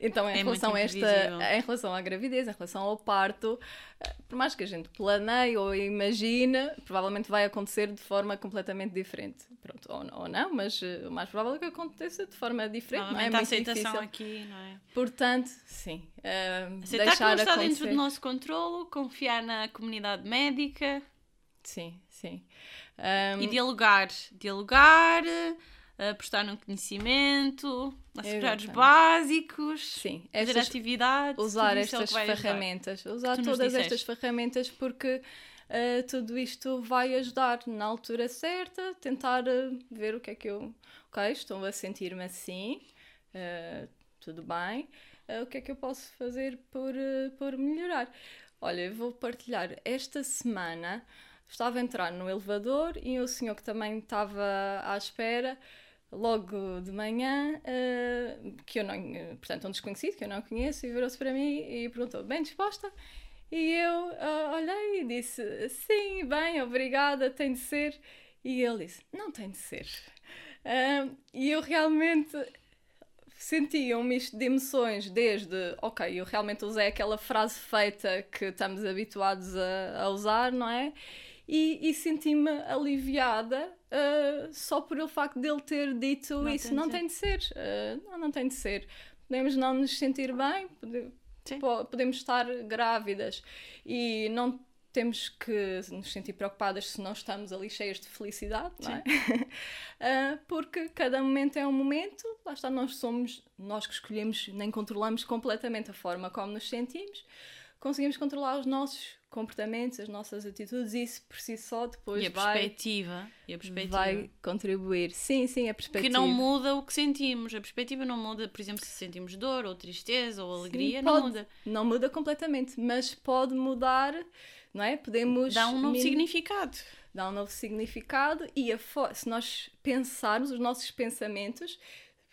Então, em, é relação a esta, em relação à gravidez, em relação ao parto, eh, por mais que a gente planeie ou imagine, provavelmente vai acontecer de forma completamente diferente. Pronto, ou, ou não, mas uh, o mais provável é que aconteça de forma diferente. Não, é? a aceitação difícil. aqui, não é? Portanto, sim. Uh, Aceitar deixar que não está dentro do nosso controlo, confiar na comunidade médica. Sim, sim. Um, e dialogar. Dialogar apostar no conhecimento, assegurar os básicos, Sim, fazer atividades, usar é estas ferramentas, usar todas estas ferramentas porque uh, tudo isto vai ajudar na altura certa, tentar uh, ver o que é que eu, ok, estou a sentir-me assim, uh, tudo bem, o que é que eu posso fazer por, por melhorar? Olha, eu vou partilhar. Esta semana estava a entrar no elevador e o senhor que também estava à espera logo de manhã, uh, que eu não, portanto, um desconhecido que eu não conheço, e virou-se para mim e perguntou: Bem disposta? E eu uh, olhei e disse: Sim, bem, obrigada, tem de ser. E ele disse: Não tem de ser. Uh, e eu realmente senti um misto de emoções, desde, ok, eu realmente usei aquela frase feita que estamos habituados a, a usar, não é? E, e senti-me aliviada uh, só por o facto dele ter dito não isso. Não tem de ser. Uh, não, não tem de ser. Podemos não nos sentir bem, pode, podemos estar grávidas e não temos que nos sentir preocupadas se não estamos ali cheias de felicidade, não é? uh, porque cada momento é um momento, lá está, nós somos, nós que escolhemos, nem controlamos completamente a forma como nos sentimos, conseguimos controlar os nossos comportamentos, as nossas atitudes, isso por si só depois e a vai, perspectiva, e a perspectiva vai contribuir. Sim, sim, a perspectiva. Que não muda o que sentimos. A perspectiva não muda, por exemplo, se sentimos dor ou tristeza ou alegria, sim, pode, não muda. Não muda completamente, mas pode mudar, não é? Podemos dá um novo significado. Dá um novo significado e a se nós pensarmos os nossos pensamentos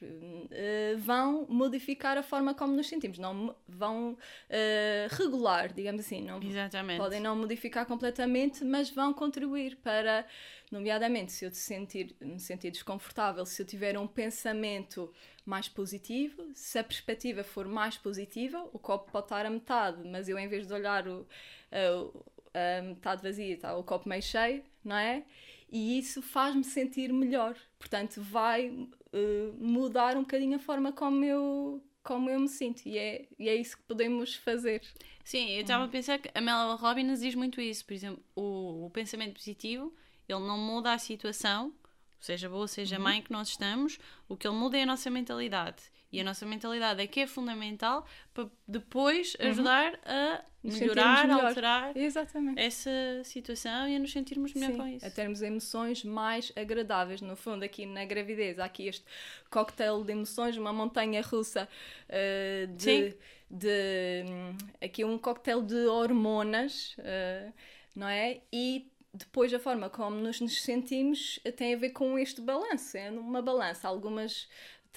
Uh, vão modificar a forma como nos sentimos, não vão uh, regular, digamos assim. Não, Exatamente. Podem não modificar completamente, mas vão contribuir para, nomeadamente, se eu sentir, me sentir desconfortável, se eu tiver um pensamento mais positivo, se a perspectiva for mais positiva, o copo pode estar a metade, mas eu, em vez de olhar o, a, a metade vazia, está o copo meio cheio, não é? E isso faz-me sentir melhor. Portanto, vai uh, mudar um bocadinho a forma como eu, como eu me sinto. E é, e é isso que podemos fazer. Sim, eu estava a pensar que a Mel Robbins diz muito isso. Por exemplo, o, o pensamento positivo, ele não muda a situação, seja boa, seja uhum. mãe que nós estamos, o que ele muda é a nossa mentalidade. E a nossa mentalidade é que é fundamental para depois uhum. ajudar uhum. a melhorar, a alterar Exatamente. essa situação e a nos sentirmos melhor Sim, com isso. A termos emoções mais agradáveis. No fundo, aqui na gravidez, há aqui este cocktail de emoções, uma montanha russa uh, de, Sim. de. Hum, aqui um cocktail de hormonas, uh, não é? E depois a forma como nos, nos sentimos tem a ver com este balanço. É uma balança. Algumas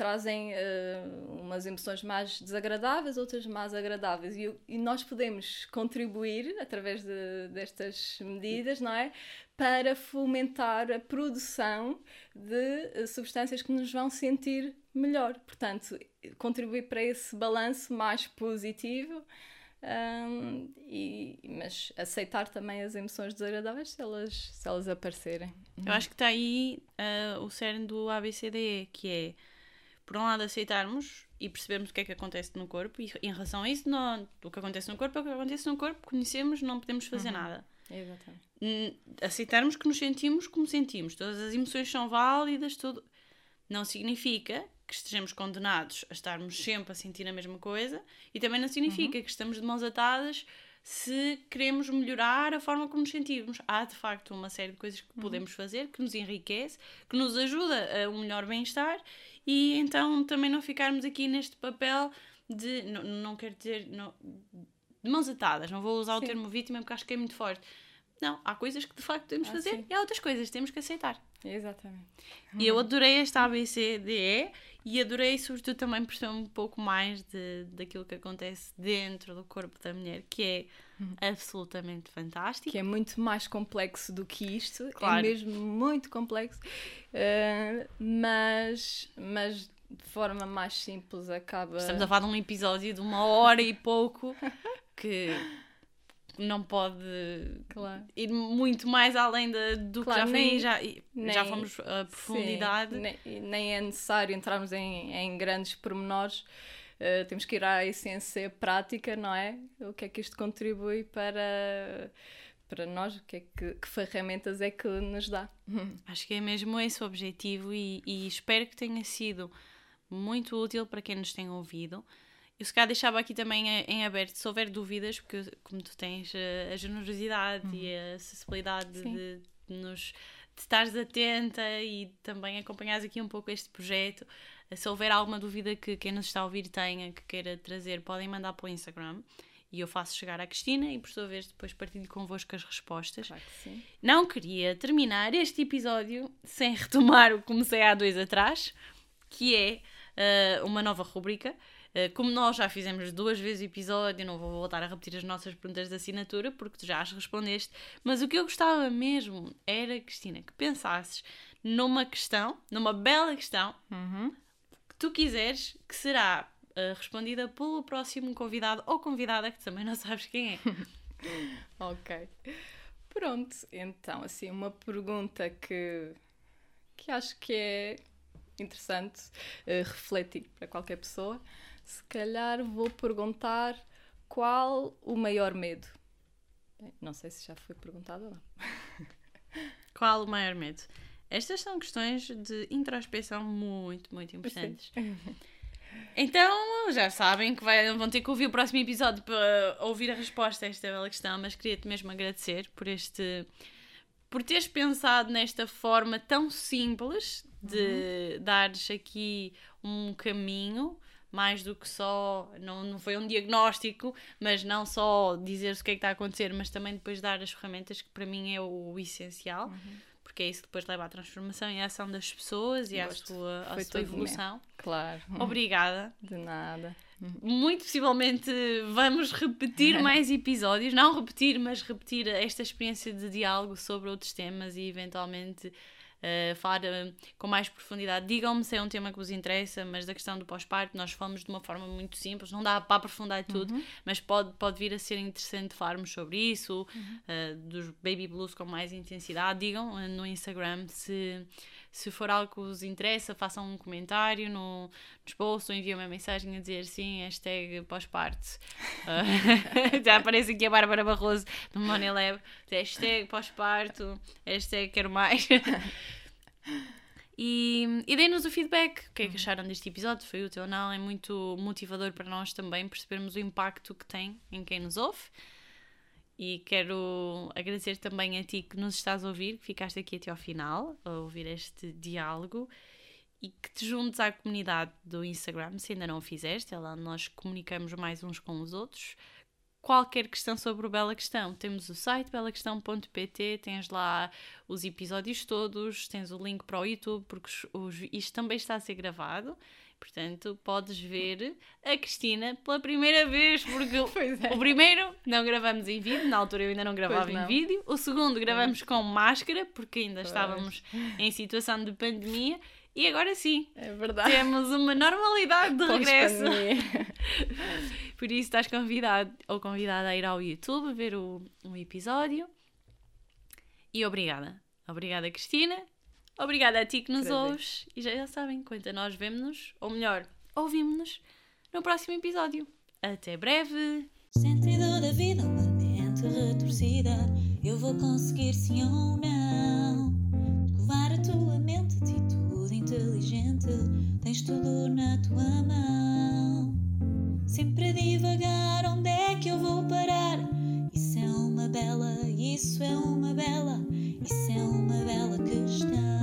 trazem uh, umas emoções mais desagradáveis, outras mais agradáveis. E, e nós podemos contribuir, através de, destas medidas, não é? Para fomentar a produção de uh, substâncias que nos vão sentir melhor. Portanto, contribuir para esse balanço mais positivo. Um, e, mas aceitar também as emoções desagradáveis se elas, se elas aparecerem. Eu acho que está aí uh, o cerne do ABCDE, que é por um lado, aceitarmos e percebermos o que é que acontece no corpo, e em relação a isso, não, o que acontece no corpo é o que acontece no corpo, conhecemos, não podemos fazer uhum. nada. Exatamente. Aceitarmos que nos sentimos como sentimos, todas as emoções são válidas, tudo. Não significa que estejamos condenados a estarmos sempre a sentir a mesma coisa, e também não significa uhum. que estamos de mãos atadas se queremos melhorar a forma como nos sentimos. Há de facto uma série de coisas que uhum. podemos fazer que nos enriquece, que nos ajuda a um melhor bem-estar e então também não ficarmos aqui neste papel de. Não, não quero dizer. Não, de mãos atadas, não vou usar sim. o termo vítima porque acho que é muito forte. Não, há coisas que de facto temos que ah, fazer sim. e há outras coisas que temos que aceitar. Exatamente. E eu adorei esta ABCDE e adorei, sobretudo, também perceber um pouco mais de, daquilo que acontece dentro do corpo da mulher, que é uhum. absolutamente fantástico. Que é muito mais complexo do que isto, é claro. é mesmo muito complexo, uh, mas, mas de forma mais simples acaba. Estamos a falar de um episódio de uma hora e pouco que não pode claro. ir muito mais além de, do claro, que já nem, já, nem, já fomos a profundidade. Sim, nem, nem, é necessário entrarmos em, em grandes pormenores. Uh, temos que ir à essência prática, não é? O que é que isto contribui para, para nós? O que, é que, que ferramentas é que nos dá? Acho que é mesmo esse o objetivo e, e espero que tenha sido muito útil para quem nos tem ouvido. Eu se calhar deixava aqui também em aberto, se houver dúvidas, porque como tu tens a, generosidade uhum. e a acessibilidade de, de, nos de estares atenta e também acompanhares aqui um pouco este projeto. Se houver alguma dúvida que quem nos está a ouvir tenha, que queira trazer, podem mandar para o Instagram e eu faço chegar à Cristina e por sua vez depois partilho convosco as respostas. Claro que sim. Não queria terminar este episódio sem retomar o que comecei há dois atrás, que é uh, uma nova rubrica eh, como nós já fizemos duas vezes o episódio, não vou voltar a repetir as nossas perguntas de assinatura porque tu já as respondeste, mas o que eu gostava mesmo era, Cristina, que pensasses numa questão, numa bela questão, uhum. que tu quiseres, que será uh, respondida pelo próximo convidado ou convidada, que também não sabes quem é. ok. Pronto, então, assim, uma pergunta que, que acho que é interessante uh, refletir para qualquer pessoa se calhar vou perguntar qual o maior medo. Não sei se já foi perguntado ou não. Qual o maior medo? Estas são questões de introspeção muito, muito importantes. Então, já sabem que vai, vão ter que ouvir o próximo episódio para ouvir a resposta a esta bela questão, mas queria-te mesmo agradecer por este por teres pensado nesta forma tão simples de uhum. dares aqui um caminho mais do que só, não, não foi um diagnóstico, mas não só dizer-se o que é que está a acontecer, mas também depois dar as ferramentas que para mim é o, o essencial, uhum. porque é isso que depois leva à transformação e à ação das pessoas e à sua, à sua evolução. Meu. Claro. Obrigada. De nada. Muito possivelmente vamos repetir mais episódios, não repetir, mas repetir esta experiência de diálogo sobre outros temas e eventualmente uh, falar uh, com mais profundidade. Digam-me se é um tema que vos interessa, mas da questão do pós-parto nós falamos de uma forma muito simples, não dá para aprofundar tudo, uhum. mas pode, pode vir a ser interessante falarmos sobre isso, uhum. uh, dos baby blues com mais intensidade. Digam no Instagram se se for algo que vos interessa, façam um comentário no, nos posts ou enviem uma mensagem a dizer sim, hashtag pós-parto. Uh, já aparece aqui a Bárbara Barroso do Money Lab. Hashtag pós-parto, hashtag quero mais. E, e deem-nos o feedback. O que é que acharam deste episódio? Foi útil ou não? É muito motivador para nós também percebermos o impacto que tem em quem nos ouve. E quero agradecer também a ti que nos estás a ouvir, que ficaste aqui até ao final a ouvir este diálogo e que te juntes à comunidade do Instagram, se ainda não o fizeste, é lá nós comunicamos mais uns com os outros. Qualquer questão sobre o Bela Questão, temos o site belaquestão.pt, tens lá os episódios todos, tens o link para o YouTube, porque os, isto também está a ser gravado Portanto, podes ver a Cristina pela primeira vez, porque é. o primeiro não gravamos em vídeo, na altura eu ainda não gravava não. em vídeo. O segundo gravamos com máscara, porque ainda estávamos em situação de pandemia. E agora sim, É verdade. temos uma normalidade de regresso. Por isso estás convidado ou convidada a ir ao YouTube ver o, um episódio. E obrigada. Obrigada, Cristina. Obrigada a ti que nos Prazer. ouves e já, já sabem, conta nós vemos-nos, ou melhor, ouvimos-nos no próximo episódio. Até breve! Sentido da vida, uma mente retorcida, eu vou conseguir sim ou não. Levar a tua mente, atitude inteligente, tens tudo na tua mão. Sempre a divagar, onde é que eu vou parar? Isso é uma bela, isso é uma bela, isso é uma bela questão.